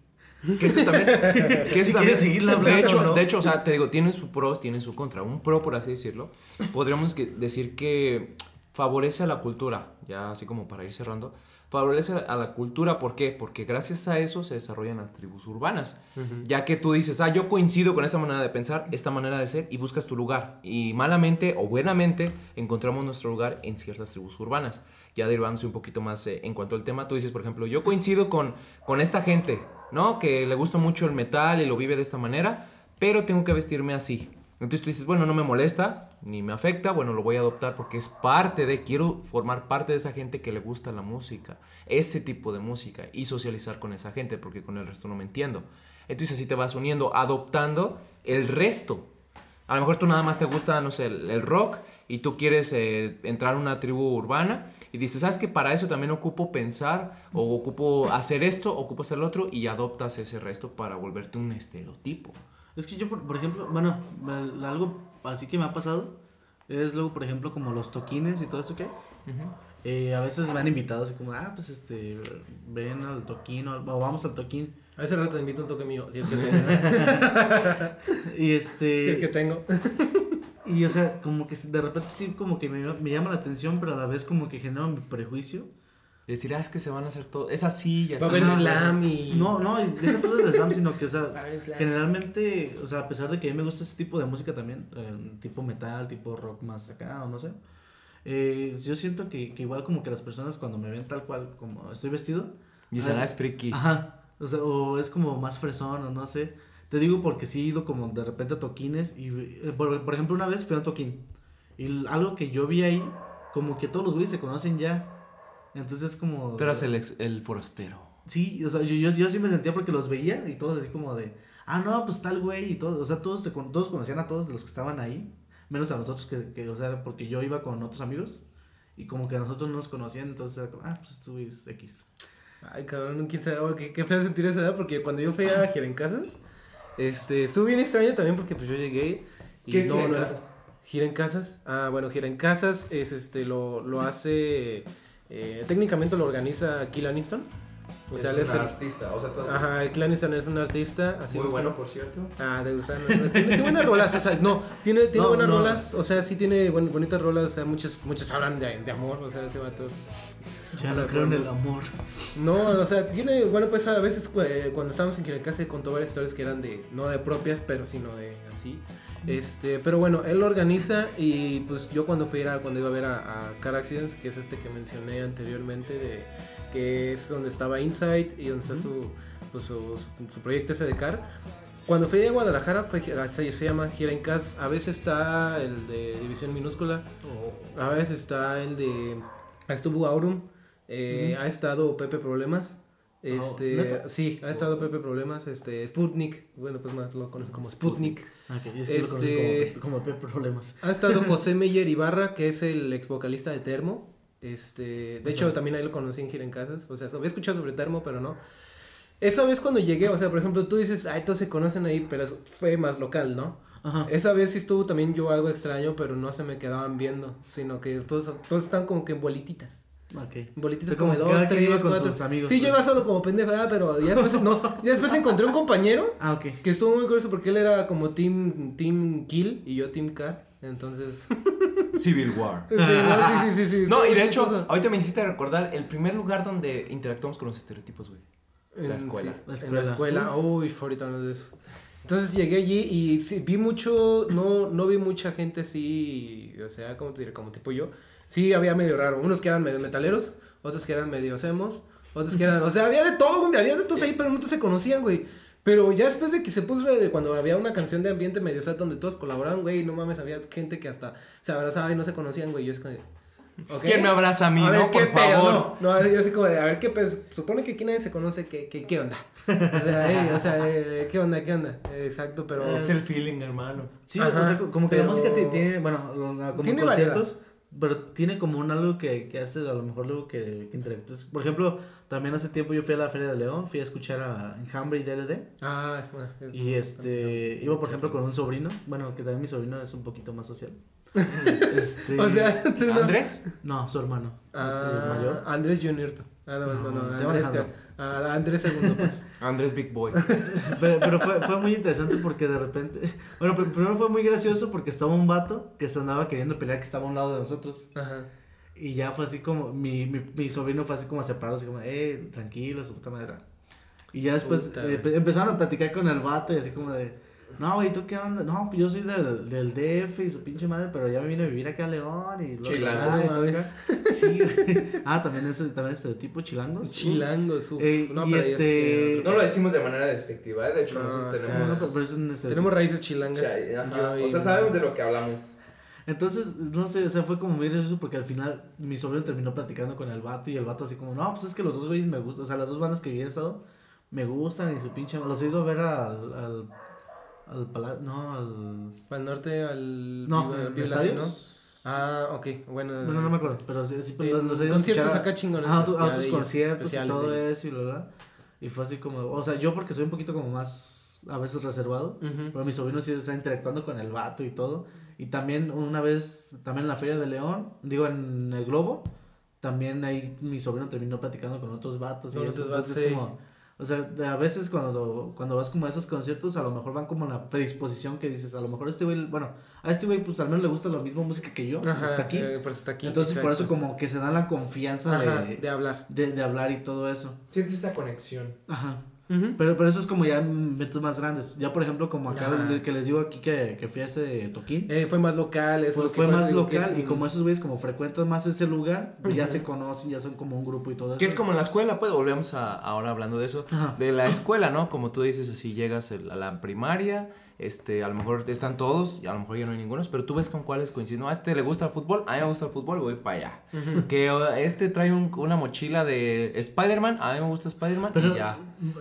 Que eso también. que eso Si también- seguirla de hecho, ¿no? de hecho, o sea, te digo, tiene su pros, tiene su contra. Un pro, por así decirlo, podríamos que decir que favorece a la cultura, ya así como para ir cerrando. Favorece a la cultura, ¿por qué? Porque gracias a eso se desarrollan las tribus urbanas. Ya que tú dices, ah, yo coincido con esta manera de pensar, esta manera de ser, y buscas tu lugar. Y malamente o buenamente encontramos nuestro lugar en ciertas tribus urbanas. Ya derivándose un poquito más eh, en cuanto al tema, tú dices, por ejemplo, yo coincido con, con esta gente, ¿no? Que le gusta mucho el metal y lo vive de esta manera, pero tengo que vestirme así. Entonces tú dices, bueno, no me molesta, ni me afecta, bueno, lo voy a adoptar porque es parte de, quiero formar parte de esa gente que le gusta la música, ese tipo de música, y socializar con esa gente, porque con el resto no me entiendo. Entonces así te vas uniendo, adoptando el resto. A lo mejor tú nada más te gusta, no sé, el, rock y tú quieres eh, entrar a una tribu urbana y dices, ¿sabes que Para eso también ocupo pensar o ocupo hacer esto, ocupo hacer lo otro y adoptas ese resto para volverte un estereotipo. Es que yo, por, por ejemplo, bueno, algo así que me ha pasado es luego, por ejemplo, como los toquines y todo eso que eh, a veces me han invitado así como, ah, pues este, ven al toquín o, o vamos al toquín. A ese rato te invito a un toque mío, si es que tengo. Y este... si es que tengo. Y o sea, como que de repente sí como que me, me llama la atención, pero a la vez como que genera mi prejuicio. Decir, ah, es que se van a hacer todo, es así, ya Va a haber slam y... No, no, y deja todo el slam, sino que, o sea, generalmente, o sea, a pesar de que a mí me gusta ese tipo de música también, eh, tipo metal, tipo rock más acá, o no sé, eh, yo siento que, que igual como que las personas cuando me ven tal cual como estoy vestido, a ah, veces- es friki. Ajá. O sea, o es como más fresón o no sé. Te digo porque sí he ido como de repente a toquines y, eh, por, por ejemplo, una vez fui a un toquín y algo que yo vi ahí, como que todos los güeyes se conocen ya. Entonces es como... Tú eras el, ex- el forastero. Sí, o sea, yo, yo, yo sí me sentía porque los veía y todos así como de, ah, no, pues tal güey y todo, o sea, todos, se con- todos conocían a todos de los que estaban ahí, menos a nosotros que, que, o sea, porque yo iba con otros amigos y como que a nosotros no nos conocían, entonces era como, ah, pues este güey es X. Ay, cabrón, quién sabe, oh, qué, qué feo sentir esa edad, porque cuando yo fui a Gira en Casas, este, estuvo bien extraño también porque pues yo llegué y ¿Qué es no, Gira en no era- Casas? Gira en Casas, ah, bueno, Gira en Casas es, este, lo, lo hace, eh, técnicamente lo organiza Kill Aniston, o sea, él es el- artista, o sea, está ajá, el Kill Aniston es un artista, así muy bueno, por cierto. Ah, de no, Tiene, tiene buenas rolas, o sea, no, tiene, tiene No, buenas no. rolas, o sea, sí tiene buen- bonitas rolas, o sea, muchas, muchas hablan de, de amor, o sea, ese vato. Ya no creo en el amor. No, o sea, tiene, bueno, pues a veces eh, cuando estábamos en Kiracasa se contó varias historias que eran de, no de propias, pero sino de así. Este, pero bueno, él lo organiza y pues yo cuando fui era cuando iba a ver a, a Car Accidents, que es este que mencioné anteriormente, de, que es donde estaba Insight y donde está su, pues, su, su- proyecto ese de Car. Cuando fui a Guadalajara, fue, se, se llama Gira en Cas, a veces está el de División Minúscula, a veces está el de, estuvo Aurum, eh, ha estado Pepe Problemas. Este, ¿neta? sí, ha estado Pepe Problemas, este, Sputnik, bueno, pues más lo conoce como Sputnik. Ah, ok, es que Este- como, como Pepe Problemas. Ha estado José Meyer Ibarra, que es el ex vocalista de Termo. Este, de hecho, también ahí lo conocí en Gira en Casas. O sea, había escuchado sobre Termo, pero no. Esa vez cuando llegué, o sea, por ejemplo, tú dices, ay, todos se conocen ahí, pero fue más local, ¿no? Ajá. Esa vez sí estuvo también yo algo extraño, pero no se me quedaban viendo, sino que todos, todos están como que en bolititas. Ok. Bolititas O sea, como, como dos, tres, cuatro. sus amigos, sí, yo pues. iba solo como pendeja, pero ya después, no, ya después encontré un compañero Ah, ok. que estuvo muy curioso porque él era como Team, team Kill y yo Team Car. Entonces. Civil War. sí, no, sí, sí, sí, sí. No, y de hecho, ahorita me hiciste recordar el primer lugar donde interactuamos con los estereotipos, güey. La En- escuela. sí, La En escuela. la escuela. Uy, fue ahorita hablando de eso. Entonces llegué allí y sí, vi mucho, no, no vi mucha gente así, o sea, como te diré, como tipo yo. Sí, había medio raro. Unos que eran medio metaleros, otros que eran medio emos, otros que eran, o sea, había de todo, güey, había de todos ahí, pero no todos se conocían, güey. Pero ya después de que se puso, cuando había una canción de ambiente medio sad donde todos colaboraban, güey, no mames, había gente que hasta se abrazaba y no se conocían, güey. Yo es como, de, ¿ok? ¿Quién me abraza a mí, ver, no? ¿qué Por pedo? favor. No, no, yo así como de, a ver, ¿qué pedo? Supone que aquí nadie se conoce, ¿qué, qué, qué onda? O sea, ey, o sea, eh, ¿qué onda, qué onda? Eh, exacto, pero... Es el feeling, hermano. Sí, Ajá, o sea, como que pero- la música ti- tiene, bueno, como Tiene conciertos, pero tiene como un algo que, que hace a lo mejor luego que, que interactúes. Por ejemplo, también hace tiempo yo fui a la Feria de León, fui a escuchar a Enjambre y DLD. Ah, es buena. es Y buena. este, iba por ejemplo con un sobrino, bueno, que también mi sobrino es un poquito más social. Este, O sea, tú no- ¿Andrés? no, su hermano, Ah, el mayor. Andrés Junior. Ah, no, no, no, No, Andrés, Alejandro. Ah, Andrés segundo, pues. Andrés Big Boy. Pero, pero fue, fue muy interesante porque de repente, bueno, pr- primero fue muy gracioso porque estaba un vato que se andaba queriendo pelear que estaba a un lado de nosotros. Ajá. Y ya fue así como, mi, mi, mi sobrino fue así como a así como, eh, tranquilo, su puta madre. Y ya después eh, empe- empezaron a platicar con el vato y así como de, No, güey, ¿tú qué onda? No, pues yo soy del, del DF y su pinche madre, pero ya me vine a vivir acá a León y... bla, Chilangos. Sí, güey. Ah, también es también estereotipo chilangos. Chilangos, uf. Eh, no, y pero este- es, No lo decimos de manera despectiva, ¿eh? de hecho No, nosotros o sea, No, tenemos... no, pero es un estereotipo. Tenemos raíces chilangas. Cha- ajá, Yo O sea, sabemos de lo que hablamos. Entonces, no sé, o sea, fue como muy gracioso porque al final mi sobrino terminó platicando con el vato y el vato así como, no, pues es que los dos güeyes me gustan, o sea, las dos bandas que yo he estado me gustan y su pinche, los he ido a ver al, al, al pala- no, al, el norte, al. no, Viva- ¿en Viva estadios? Latino. Ah, ok, bueno. Bueno, no me acuerdo, pero sí, sí, pues, los, los conciertos acá chingones, pues, a ellos, conciertos y todo eso y lo da, y fue así como, o sea, yo porque soy un poquito como más, a veces reservado, Ujú. pero mi sobrino sí está interactuando con el vato y todo. Y también una vez, también en la Feria de León, digo en el Globo, también ahí mi sobrino terminó platicando con otros vatos. y Con otros vatos, sí. como, o sea, de- a veces cuando, cuando vas como a esos conciertos, a lo mejor van como la predisposición que dices, a lo mejor este güey, bueno, a este güey pues al menos le gusta la misma música que yo, pues, Ajá, está aquí. eh, por eso está aquí. Entonces por eso como que se da la confianza Ajá, de, de hablar. de, de hablar y todo eso. Sientes esa conexión. Ajá. Pero, pero eso es como ya en eventos más grandes. Ya por ejemplo como acá que les digo aquí que, que fui a ese toquín. Eh, fue más local, eso Fue, fue más local es y como esos güeyes como frecuentan más ese lugar, pues ya se conocen, ya son como un grupo y todo eso. Que es como en la escuela, pues volvemos a, ahora hablando de eso, Ajá. de la escuela, ¿no? Como tú dices, así llegas a la primaria, este, a lo mejor están todos, y a lo mejor ya no hay ninguno, pero tú ves con cuáles coinciden. No, a este le gusta el fútbol, a mí me gusta el fútbol, voy para allá. Que este trae un- una mochila de Spider-Man, a mí me gusta Spider-Man, Pero y ya.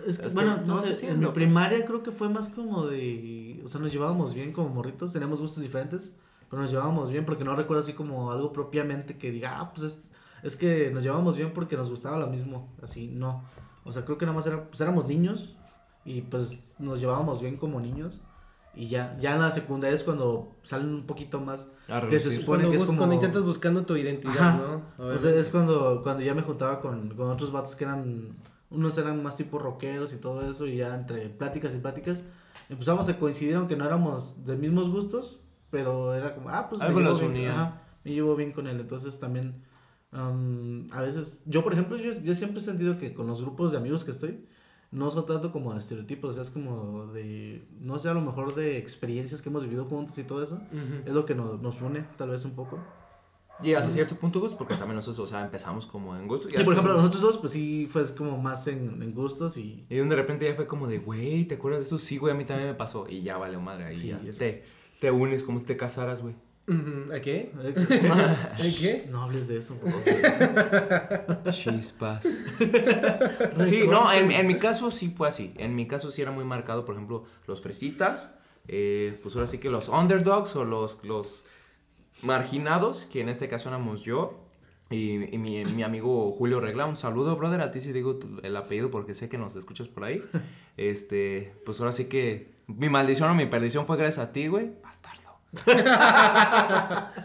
es que, Es que bueno, no sé, haciendo, en mi primaria creo que fue más como de, o sea, nos llevábamos bien como morritos, teníamos gustos diferentes, pero nos llevábamos bien porque no recuerdo así como algo propiamente que diga, ah, pues es, es que nos llevábamos bien porque nos gustaba lo mismo, así, no. O sea, creo que nada más era, pues éramos niños y pues nos llevábamos bien como niños. Y ya, ya en la secundaria es cuando salen un poquito más A que se supone Cuando, que es como... cuando intentas buscando tu identidad, Ajá. ¿no? O sea, es cuando, cuando ya me juntaba con, con otros vatos que eran, unos eran más tipo rockeros y todo eso, y ya entre pláticas y pláticas empezamos a coincidir, aunque no éramos de mismos gustos, pero era como, ah, pues Algo me llevo bien, unía. ajá, me llevo bien con él, entonces también, am, a veces, yo por ejemplo, yo, yo siempre he sentido que con los grupos de amigos que estoy, no son tanto como de estereotipos, o sea, es como de, no sé, a lo mejor de experiencias que hemos vivido juntos y todo eso, Ujú. es lo que nos, nos une, tal vez un poco. Y hasta cierto punto, pues, porque también nosotros, o sea, empezamos como en gusto. Y por ejemplo, nosotros dos, pues sí, fue como más en, en gustos y... Y de repente ya fue como de, güey, ¿te acuerdas de esto? Sí, güey, a mí también me pasó. Y ya vale madre, ahí Sí, ya te, te unes como si te casaras, güey. ¿A qué? ¿A qué? No hables de eso, por favor. Chispas. sí, no, en, en mi caso sí fue así. En mi caso sí era muy marcado, por ejemplo, los fresitas. eh, pues ahora sí que los underdogs o los, los marginados, que en este caso éramos yo. Y, y mi, mi amigo Julio Regla, un saludo, brother. A ti sí digo tu- el apellido porque sé que nos escuchas por ahí. Este, pues ahora sí que mi maldición o mi perdición fue gracias a ti, güey. Bastardo.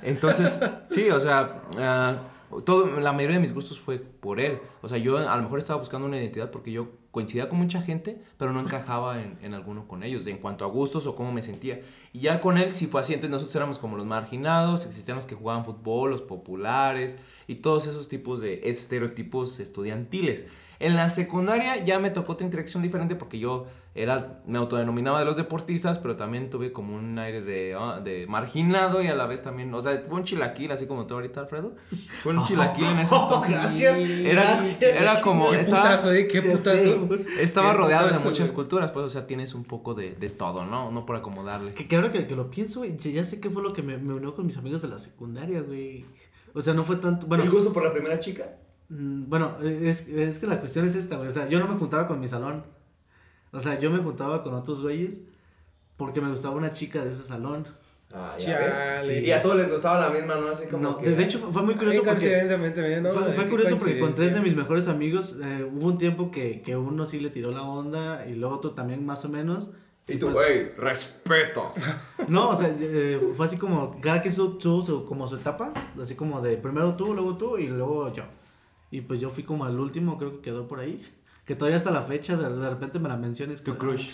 Entonces, sí, o sea, ah, todo, la mayoría de mis gustos fue por él. O sea, yo a lo mejor estaba buscando una identidad porque yo coincidía con mucha gente, pero no encajaba en, en alguno con ellos, en cuanto a gustos o cómo me sentía. Y ya con él sí fue así, entonces nosotros éramos como los marginados, existían los que jugaban fútbol, los populares y todos esos tipos de estereotipos estudiantiles. En la secundaria ya me tocó otra interacción diferente porque yo era, me autodenominaba de los deportistas, pero también tuve como un aire de, ah, de marginado y a la vez también, o sea, fue un chilaquil, así como tú ahorita, Alfredo. Fue un chilaquil en ese entonces. Gracias, Era, gracias. era como, Qué estaba, putazo, ¿eh? Qué putazo. estaba Qué rodeado de muchas güey. culturas, pues, o sea, tienes un poco de, de todo, ¿no? No por acomodarle. Que, que ahora que, que lo pienso, güey, ya sé qué fue lo que me, me unió con mis amigos de la secundaria, güey. O sea, no fue tanto, bueno, gusto por la primera chica? Mm, bueno, es, es que la cuestión es esta, güey. O sea, yo no me juntaba con mi salón. O sea, yo me juntaba con otros güeyes porque me gustaba una chica de ese salón. Ah, ya ves. Sí, Y a todos les gustaba la misma, ¿no? Así como No, que... de, hecho fue, muy curioso porque... Fue, curioso porque con tres de mis mejores amigos eh, hubo un tiempo que, que uno sí le tiró la onda y luego otro también más o menos. Y tú, pues, güey, respeto. No, o sea, eh, fue así como cada quien su, tuvo su, como su etapa, así como de primero tú, luego tú y luego yo. Y pues yo fui como al último, creo que quedó por ahí. Que todavía hasta la fecha, de, de repente me la menciones. Tu crush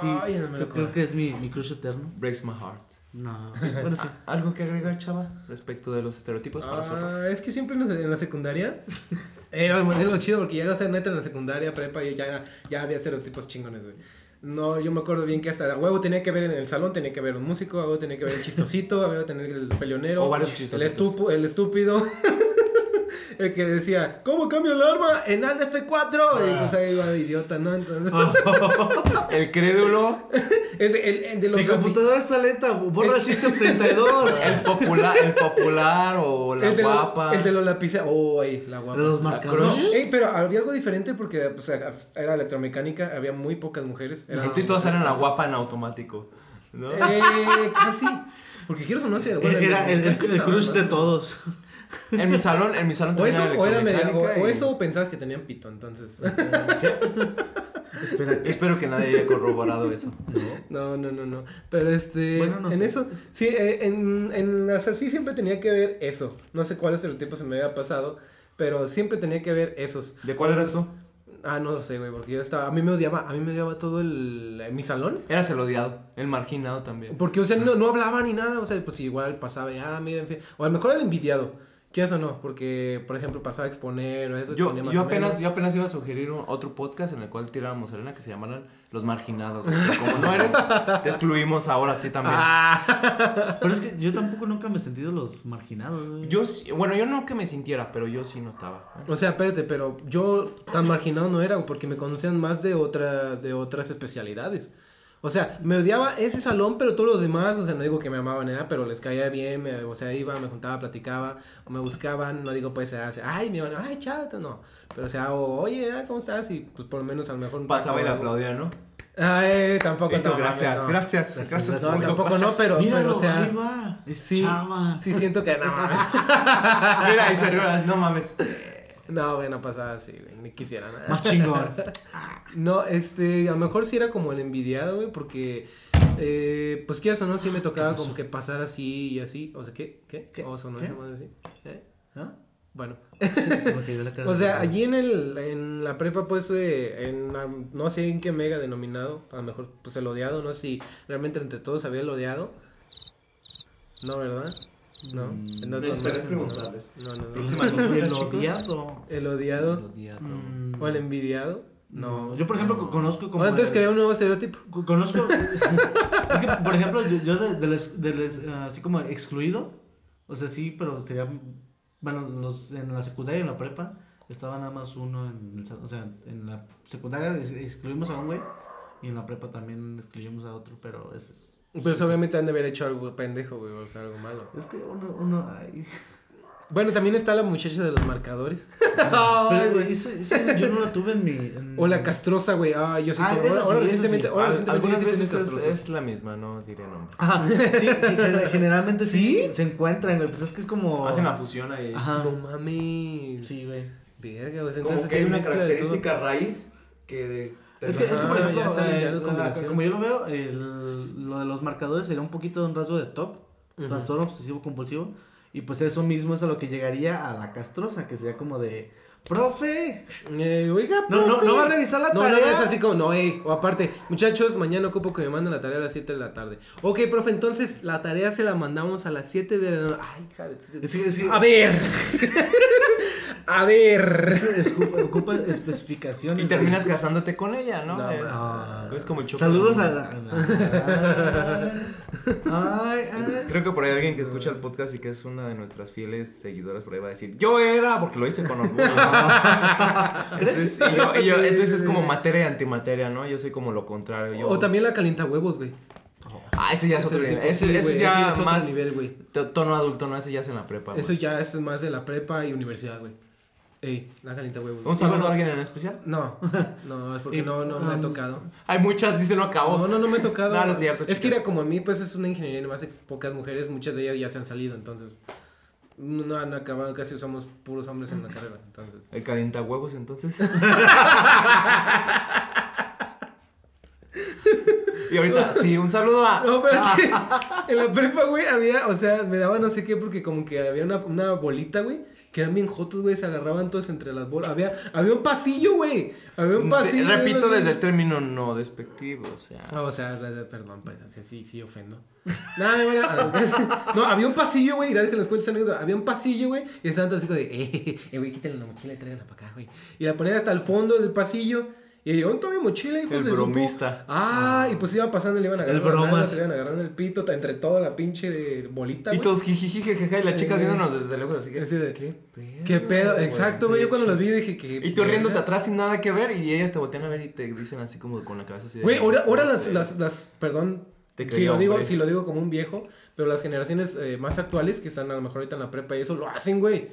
Sí, Ay, no me lo creo, acuerdo. que es mi, mi crush eterno. breaks my heart. No, bueno, sí. ¿Algo que agregar, chava, respecto de los estereotipos para? Ah, es que siempre en la, secundaria era, era lo chido porque llegas a ser neta en la secundaria, prepa y ya, era- ya había estereotipos chingones, güey. No, yo me acuerdo bien que hasta a huevo tenía que ver en el salón, tenía que ver un músico, a huevo tenía que ver el chistosito, a huevo tenía que ver el peleonero, O varios el, chistositos. estupo, el estúpido, el que decía, ¿cómo cambio el arma? En Alt F4, y pues ahí iba de idiota, ¿no? Entonces, El crédulo, el, el- el de los Mi computadora está lenta, borra el System 32. el popular, el popular o la el de, lo- guapa. el de los lápices, oh, ahí, la guapa. De los marcadores. No, pero había algo diferente porque era electromecánica, había muy pocas mujeres. Era, Entonces todas eran la guapa en automático. ¿no? Eh, casi. Porque quiero sonar si bueno, Era el, el, el crush de todos. En mi salón, en mi salón O eso, era o, era media- o, o eso o pensabas que tenían pito, entonces. Espera, ¿qué? Espero que nadie haya corroborado eso. No, no, no, no. Pero este. Bueno, no en sé. eso. Sí, eh, en, en las así siempre tenía que ver eso. No sé cuál estereotipo se me había pasado. Pero siempre tenía que ver esos. ¿De cuál eras tú? Ah, no lo sé, güey, porque yo estaba. A mí me odiaba, a mí me odiaba todo el. mi salón. Eras el odiado, el marginado también. Porque, o sea, no, no hablaba ni nada, o sea, pues igual pasaba, y, ah, miren, fi- o a lo mejor el envidiado, ¿qué eso no? Porque, por ejemplo, pasaba a exponer o eso, Yo, más yo o apenas, yo apenas iba a sugerir un- otro podcast en el cual tiráramos arena que se llamaran Los Marginados. Como no eres, te excluimos ahora a ti también. Ah, Pero es que yo tampoco nunca me he sentido los marginados. Yo sí- bueno, yo no que me sintiera, pero yo sí notaba. o sea, espérate, pero yo tan marginado no era, porque me conocían más de otras, de otras especialidades. O sea, me odiaba ese salón, pero todos los demás, o sea, no digo que me amaban nada, pero les caía bien, me- o sea, iba, me juntaba, platicaba, o me buscaban, no digo pues, ah, ay, me iban, ay, chato, no. Pero, o sea, o, oye, ah, ¿cómo estás? Y pues por lo menos a lo mejor Pasaba y le aplaudía, ¿no? Ay, tampoco, Y tú, no, gracias, no. gracias, gracias. No, tampoco gracias. no, pero, Míralo, pero, o sea, ahí va. Es sí, sí siento que no mames. Mira, y se rió, no mames. No, güey, no pasaba así, güey, ni quisiera nada. Más chingón. No, este, a lo mejor sí era como el envidiado, güey, porque, eh, pues, ¿qué eso, no? Sí me tocaba como que pasar así y así, o sea, ¿qué? ¿Qué? ¿Qué? O sonó ¿Qué? así, ¿eh? ¿Ah? Bueno. Sí, se. O sea, allí en el, en la prepa, pues, eh, en, no sé en qué mega denominado, a lo mejor, pues, el odiado, no sé si realmente entre todos había el odiado. No, ¿verdad? No. Mm, No, no, esperes no, preguntarles. No, no, no. El odiado. El odiado Mm, o el envidiado. No, yo por ejemplo co- conozco como. Bueno, entonces crea un nuevo estereotipo. co- Conozco. es que, por ejemplo, yo, yo de, de les- de les- ah, así como excluido. O sea, sí, pero sería. Bueno, los, en la secundaria y en la prepa estaba nada más uno en el O sea, en la secundaria ex- excluimos a un güey. Y en la prepa también excluimos a otro, pero ese es. Pues obviamente han de haber hecho algo pendejo, güey, o sea, algo malo. Es que uno. uno ay. Bueno, también está la muchacha de los marcadores. Pero, güey, eso, eso yo no lo tuve en mi. en- O la castrosa, güey. Ah, yo sí Ah, tengo. esa Ahora, sí, ahora esa recientemente, sí. ahora Al- recientemente algunas veces es, la misma, no diré nombre. Ajá, sí, gen- generalmente sí, se encuentran, güey. Pues es que es como. Hacen la fusión ahí. Ajá. No mames. Sí, güey. Verga, güey. Como Entonces que hay una característica raíz que de, Es que, es que por Ajá, ejemplo, eh, la como yo lo veo, el- lo de los marcadores sería un poquito un rasgo de Ujú. trastorno obsesivo compulsivo. Y pues eso mismo es a lo que llegaría a la castrosa, que sería como de. ¡Profe! Eh, oiga, No, no, profe. no va a revisar la No, tarea. no, es así como, no, ey, o aparte, muchachos, mañana ocupo que me manden la tarea a las 7 de la tarde. Ok, profe, entonces la tarea se la mandamos a las 7 de la noche. Ay, de... Que- es que- A ver. a ver. es- ocupa, ocupa especificaciones. Y terminas casándote con ella, ¿no? No, es, Ah. es como el choco. Saludos a. Ay, ay. Creo que por ahí alguien que escucha el podcast y que es una de nuestras fieles seguidoras por ahí va a decir, yo era, porque lo hice con orgullo. entonces, y yo- y yo- entonces es como materia y antimateria, ¿no? Yo soy como lo contrario. Yo... O también la calienta huevos, güey. Ah, ese ya es otro nivel. tipo, Ese, sí, ese güey, ya ese ya es otro más nivel, güey. to- tono adulto, ¿no? Ese ya es en la prepa. Eso güey. ya es más de la prepa y universidad, güey. Ey, la calienta huevos. ¿Un saludo a alguien en especial? No, no, es porque no, no me ha tocado. Hay muchas, dice no acabó. No, no, no me ha tocado. No, no es cierto, Es que era como a mí, pues es una ingeniería, nomás hay pocas mujeres, muchas de ellas ya se han salido, entonces. No han acabado, casi somos puros hombres en la carrera, entonces. El calienta huevos, entonces. y ahorita, sí, un saludo a. No, pero que en la prepa, güey, había, o sea, me daba no sé qué, porque como que había una, una bolita, güey, que eran bien jotos, güey, se agarraban todos entre las bolas. Había, había un pasillo, güey. Había un pasillo. Te- Repito güey, desde el término no despectivo, o sea. Ah, o sea, perdón, pues, así, sí, sí, ofendo. Nada, a- No, había un pasillo, güey, gracias que les cuento anécdota. Había un pasillo, güey, y estaban todos así como de, eh, eh, güey, quítenle la mochila y tráiganla para acá, güey. Y la ponían hasta el fondo del pasillo, Y llegó un mi mochila, hijos El de bromista. Ah, y pues iba pasando le iban a El las le iban agarrando el pito entre toda la pinche de bolita, Y todos jijiji, jejeje, y las chicas viéndonos desde lejos así que. Así de, ¿Qué pedo? ¿Qué pedo? Exacto, güey. Yo cuando los vi dije que. Y tú riéndote atrás sin nada que ver y ellas te voltean a ver y te dicen así como con la cabeza así de. Güey, ahora, ahora las, las, las, perdón, si lo, digo, si lo digo como un viejo, pero las generaciones eh, más actuales, que están a lo mejor ahorita en la prepa y eso, lo hacen, güey.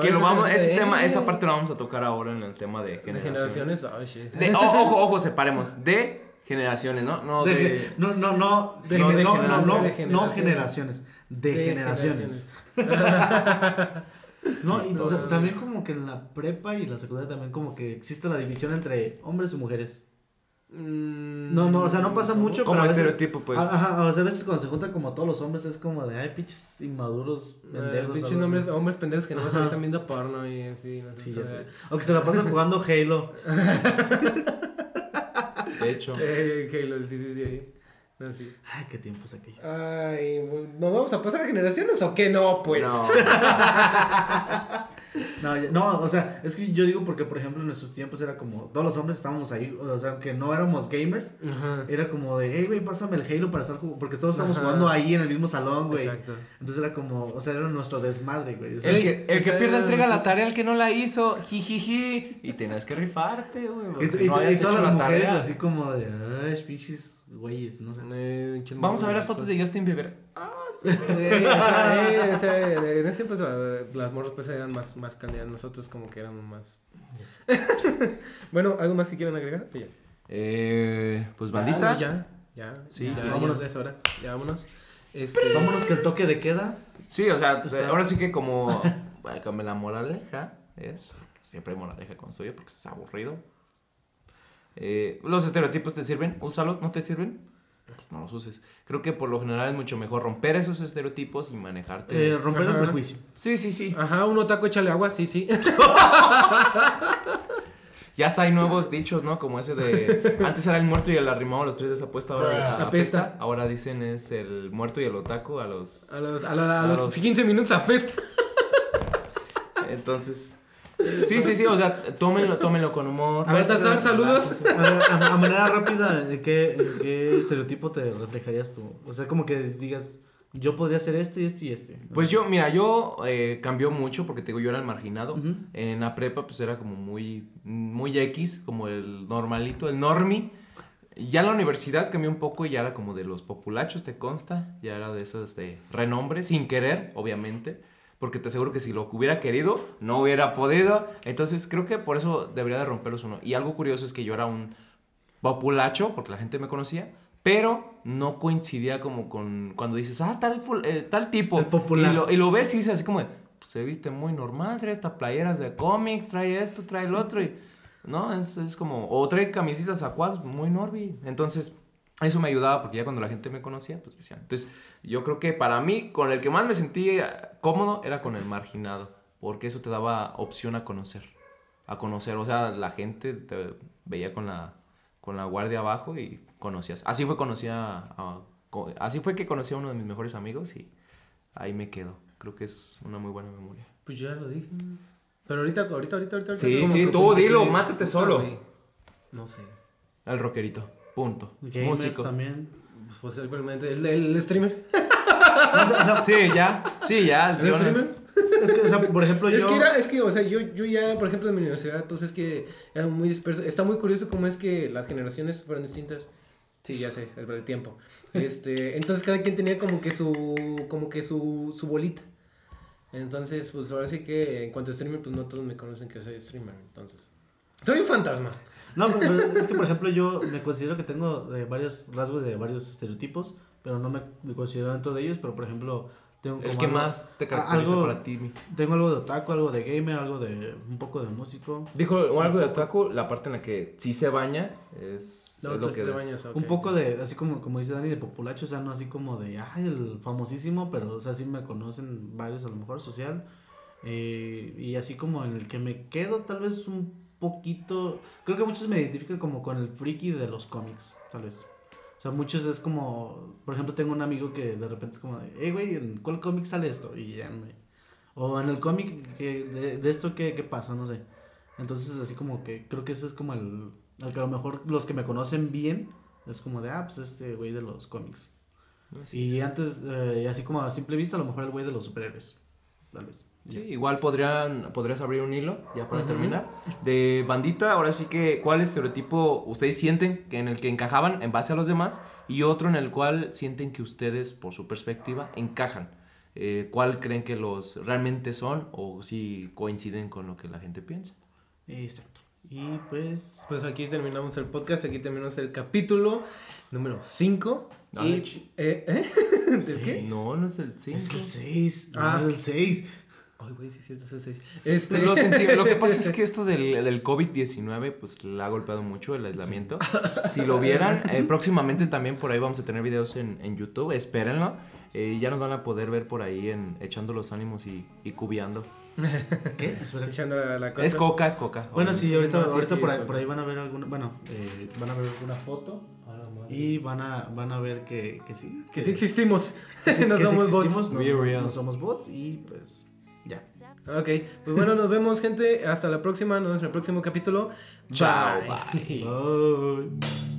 Que lo vamos, es de, ese tema, esa parte la vamos a tocar ahora en el tema de De generaciones. generaciones, oh, shit. De- o- ojo, ojo, separemos. De generaciones, ¿no? No De- de. no, no, no, De no, gener- no, no, generaciones, no, de no generaciones. generaciones, de, De generaciones. No, y también como que en la prepa y la secundaria también como que existe la división entre hombres y mujeres. Mm, No, no, o sea, no pasa mucho, Como pero a veces- estereotipo, pues. a- Ajá, o sea, a veces cuando se juntan como todos los hombres es como de, ay, pinches inmaduros, Eh, pendejos. pinches algo así. hombres, hombres pendejos que no se ahorita viendo porno y así, no sé. Sí, o ya sea, sé. O que se la pasan jugando Halo. De hecho. Eh, Halo, sí, sí, sí. ahí. No, sí. Ay, qué tiempos aquello. Ay, ¿nos vamos a pasar a generaciones o qué no, pues? No. No, ya- no, o sea, es que yo digo porque, por ejemplo, en nuestros tiempos era como, todos los hombres estábamos ahí, o sea, aunque no éramos gamers, Ajá. era como de, hey, güey, pásame el Halo para estar jugando, porque todos estábamos Ajá. jugando ahí en el mismo salón, güey. Exacto. Entonces era como, o sea, era nuestro desmadre, güey. O sea, El que, el que pierde entrega la tarea al que no la hizo, jijiji, y tenías que rifarte, güey. y, porque y- no y habías todas las la mujeres tarea. así como de, ay, pinches, güeyes, no sé. Eh, Vamos a ver las fotos de Justin Bieber. Ah, sí. O sea, o sea, en ese tiempo eh, las morras pues eran más, más candidatas, nosotros como que éramos más... bueno, ¿algo más que quieran agregar? Ya. Eh, pues bandita. ya, ya, Sí, ya, ya. ya, Vámonos. ya es hora, ya vámonos. Este, Vámonos que el toque de queda. Sí, o sea, ahora sí que como, como la moraleja es, siempre hay moraleja con suyo porque es aburrido. Eh, los estereotipos te sirven, úsalos, ¿no te sirven? Pues no los uses. Creo que por lo general es mucho mejor romper esos estereotipos y manejarte. Eh, romper Ajá. el prejuicio. sí, sí, sí. Ajá, un otaku échale agua, sí, sí. Ya hasta hay nuevos dichos, ¿no? Como ese de. Antes era el muerto y el arrimado a los tres de esa puesta, ahora Apesta. apesta. Ahora dicen es el muerto y el otaku a los. A los, a la- a A los los- 15 minutos apesta. Entonces. Sí, sí, sí, o sea, tómenlo, tómenlo con humor. A ver, Baltasar, saludos. A, ver, a- a manera rápida, ¿en qué, en qué estereotipo te reflejarías tú? O sea, como que digas, yo podría ser este, este y este. Pues yo, mira, yo eh, cambió mucho porque te digo, yo era el marginado. En la prepa, pues era como muy, muy X, como el normalito, el normi. Ya en la universidad cambió un poco y ya era como de los populachos, te consta. Ya era de esos de renombre, sin querer, obviamente. Porque te aseguro que si lo hubiera querido, no hubiera podido. Entonces creo que por eso debería de romperlos uno. Y algo curioso es que yo era un populacho, porque la gente me conocía, pero no coincidía como con cuando dices, ah, tal, eh, tal tipo. El popular. Y lo, y lo ves y dices así como, de, pues, se viste muy normal, trae esta playeras de cómics, trae esto, trae el otro. Y, no, es, es como, o trae camisitas a cuadros, muy norby. Entonces, eso me ayudaba porque ya cuando la gente me conocía, pues decían. Entonces, yo creo que para mí, con el que más me sentía cómodo era con el marginado, porque eso te daba opción a conocer. A conocer, o sea, la gente te veía con la, con la guardia abajo y conocías. Así fue, conocía a- así fue que conocí a uno de mis mejores amigos y ahí me quedo. Creo que es una muy buena memoria. Pues yo ya lo dije. Pero ahorita, ahorita, ahorita, ahorita. Sí, sí, tú dilo, mátate solo. No sé. El rockerito, punto. Gamer Músico. también. Pues posiblemente. El, el streamer. O sea, o sea, Sí, ya, sí, ya. ¿El streamer? es que, o sea, por ejemplo, Es yo... que era, es que, o sea, yo, yo ya, por ejemplo, en mi universidad, pues es que era muy disperso. Está muy curioso cómo es que las generaciones fueron distintas. Sí, ya sé, el, el tiempo. Este, entonces cada quien tenía como que su, como que su, su bolita. Entonces, pues ahora sí que en cuanto a streamer, pues no todos me conocen que soy streamer. Entonces, soy un fantasma. No, pero es que por ejemplo yo me considero que tengo eh, varios rasgos de varios estereotipos, pero no me, considero dentro de ellos, pero por ejemplo tengo El como que algo- más te caracteriza algo- para ti. mi- Tengo algo de otaku, algo de gamer, algo de un poco de músico. Dijo algo de otaku, la parte en la que sí se baña es, No, es lo que... te bañas, ok. Un poco de, así como, como dice Dani, de populacho, o sea, no así como de, ay, el famosísimo, pero, o sea, sí me conocen varios a lo mejor social. Eh, y así como en el que me quedo, tal vez un poquito, creo que muchos me identifican como con el friki de los cómics, tal vez. O sea, muchos es como, por ejemplo, tengo un amigo que de repente es como de, hey, güey, ¿en cuál cómic sale esto? Y ya me... O en el cómic que de, de esto, ¿qué, ¿qué pasa? No sé. Entonces, así como que creo que ese es como el, Al que a lo mejor los que me conocen bien es como de, ah, pues este güey de los cómics. Y antes, eh, así como a simple vista, a lo mejor el güey de los superhéroes. Tal vez. Sí, igual podrían, podrías abrir un hilo, ya para terminar, de bandita, ahora sí que, ¿cuál estereotipo ustedes sienten que en el que encajaban en base a los demás y otro en el cual sienten que ustedes, por su perspectiva, encajan? Eh, ¿Cuál creen que los realmente son o si coinciden con lo que la gente piensa? Exacto. Y pues. Pues aquí terminamos el podcast, aquí terminamos el capítulo número 5. Ah, eh, ¿eh? ¿Del qué? No, no es el 5. Es el 6. Ah. Ah, es el 6. Ay, güey, sí es cierto, es el 6. Este... Lo, sentí- lo que pasa es que esto del, del COVID-19 pues le ha golpeado mucho el aislamiento. Si lo vieran, eh, próximamente también por ahí vamos a tener videos en, en YouTube, espérenlo. Eh, ya nos van a poder ver por ahí en echando los ánimos y, y cubiando. ¿Qué? Echando la, la Es coca, es coca. Bueno, sí, ahorita, No, sí, ahorita sí, por, ahí, por ahí van a ver alguna. Bueno, eh, van a ver alguna foto. Y van a, van a ver que, que sí. Que sí existimos. que sí- Nos que sí somos bots. existimos, no, real. no somos bots y pues. Ya. Ok, pues bueno, nos vemos, gente. Hasta la próxima, nos vemos en el próximo capítulo. Chao, Bye. Bye.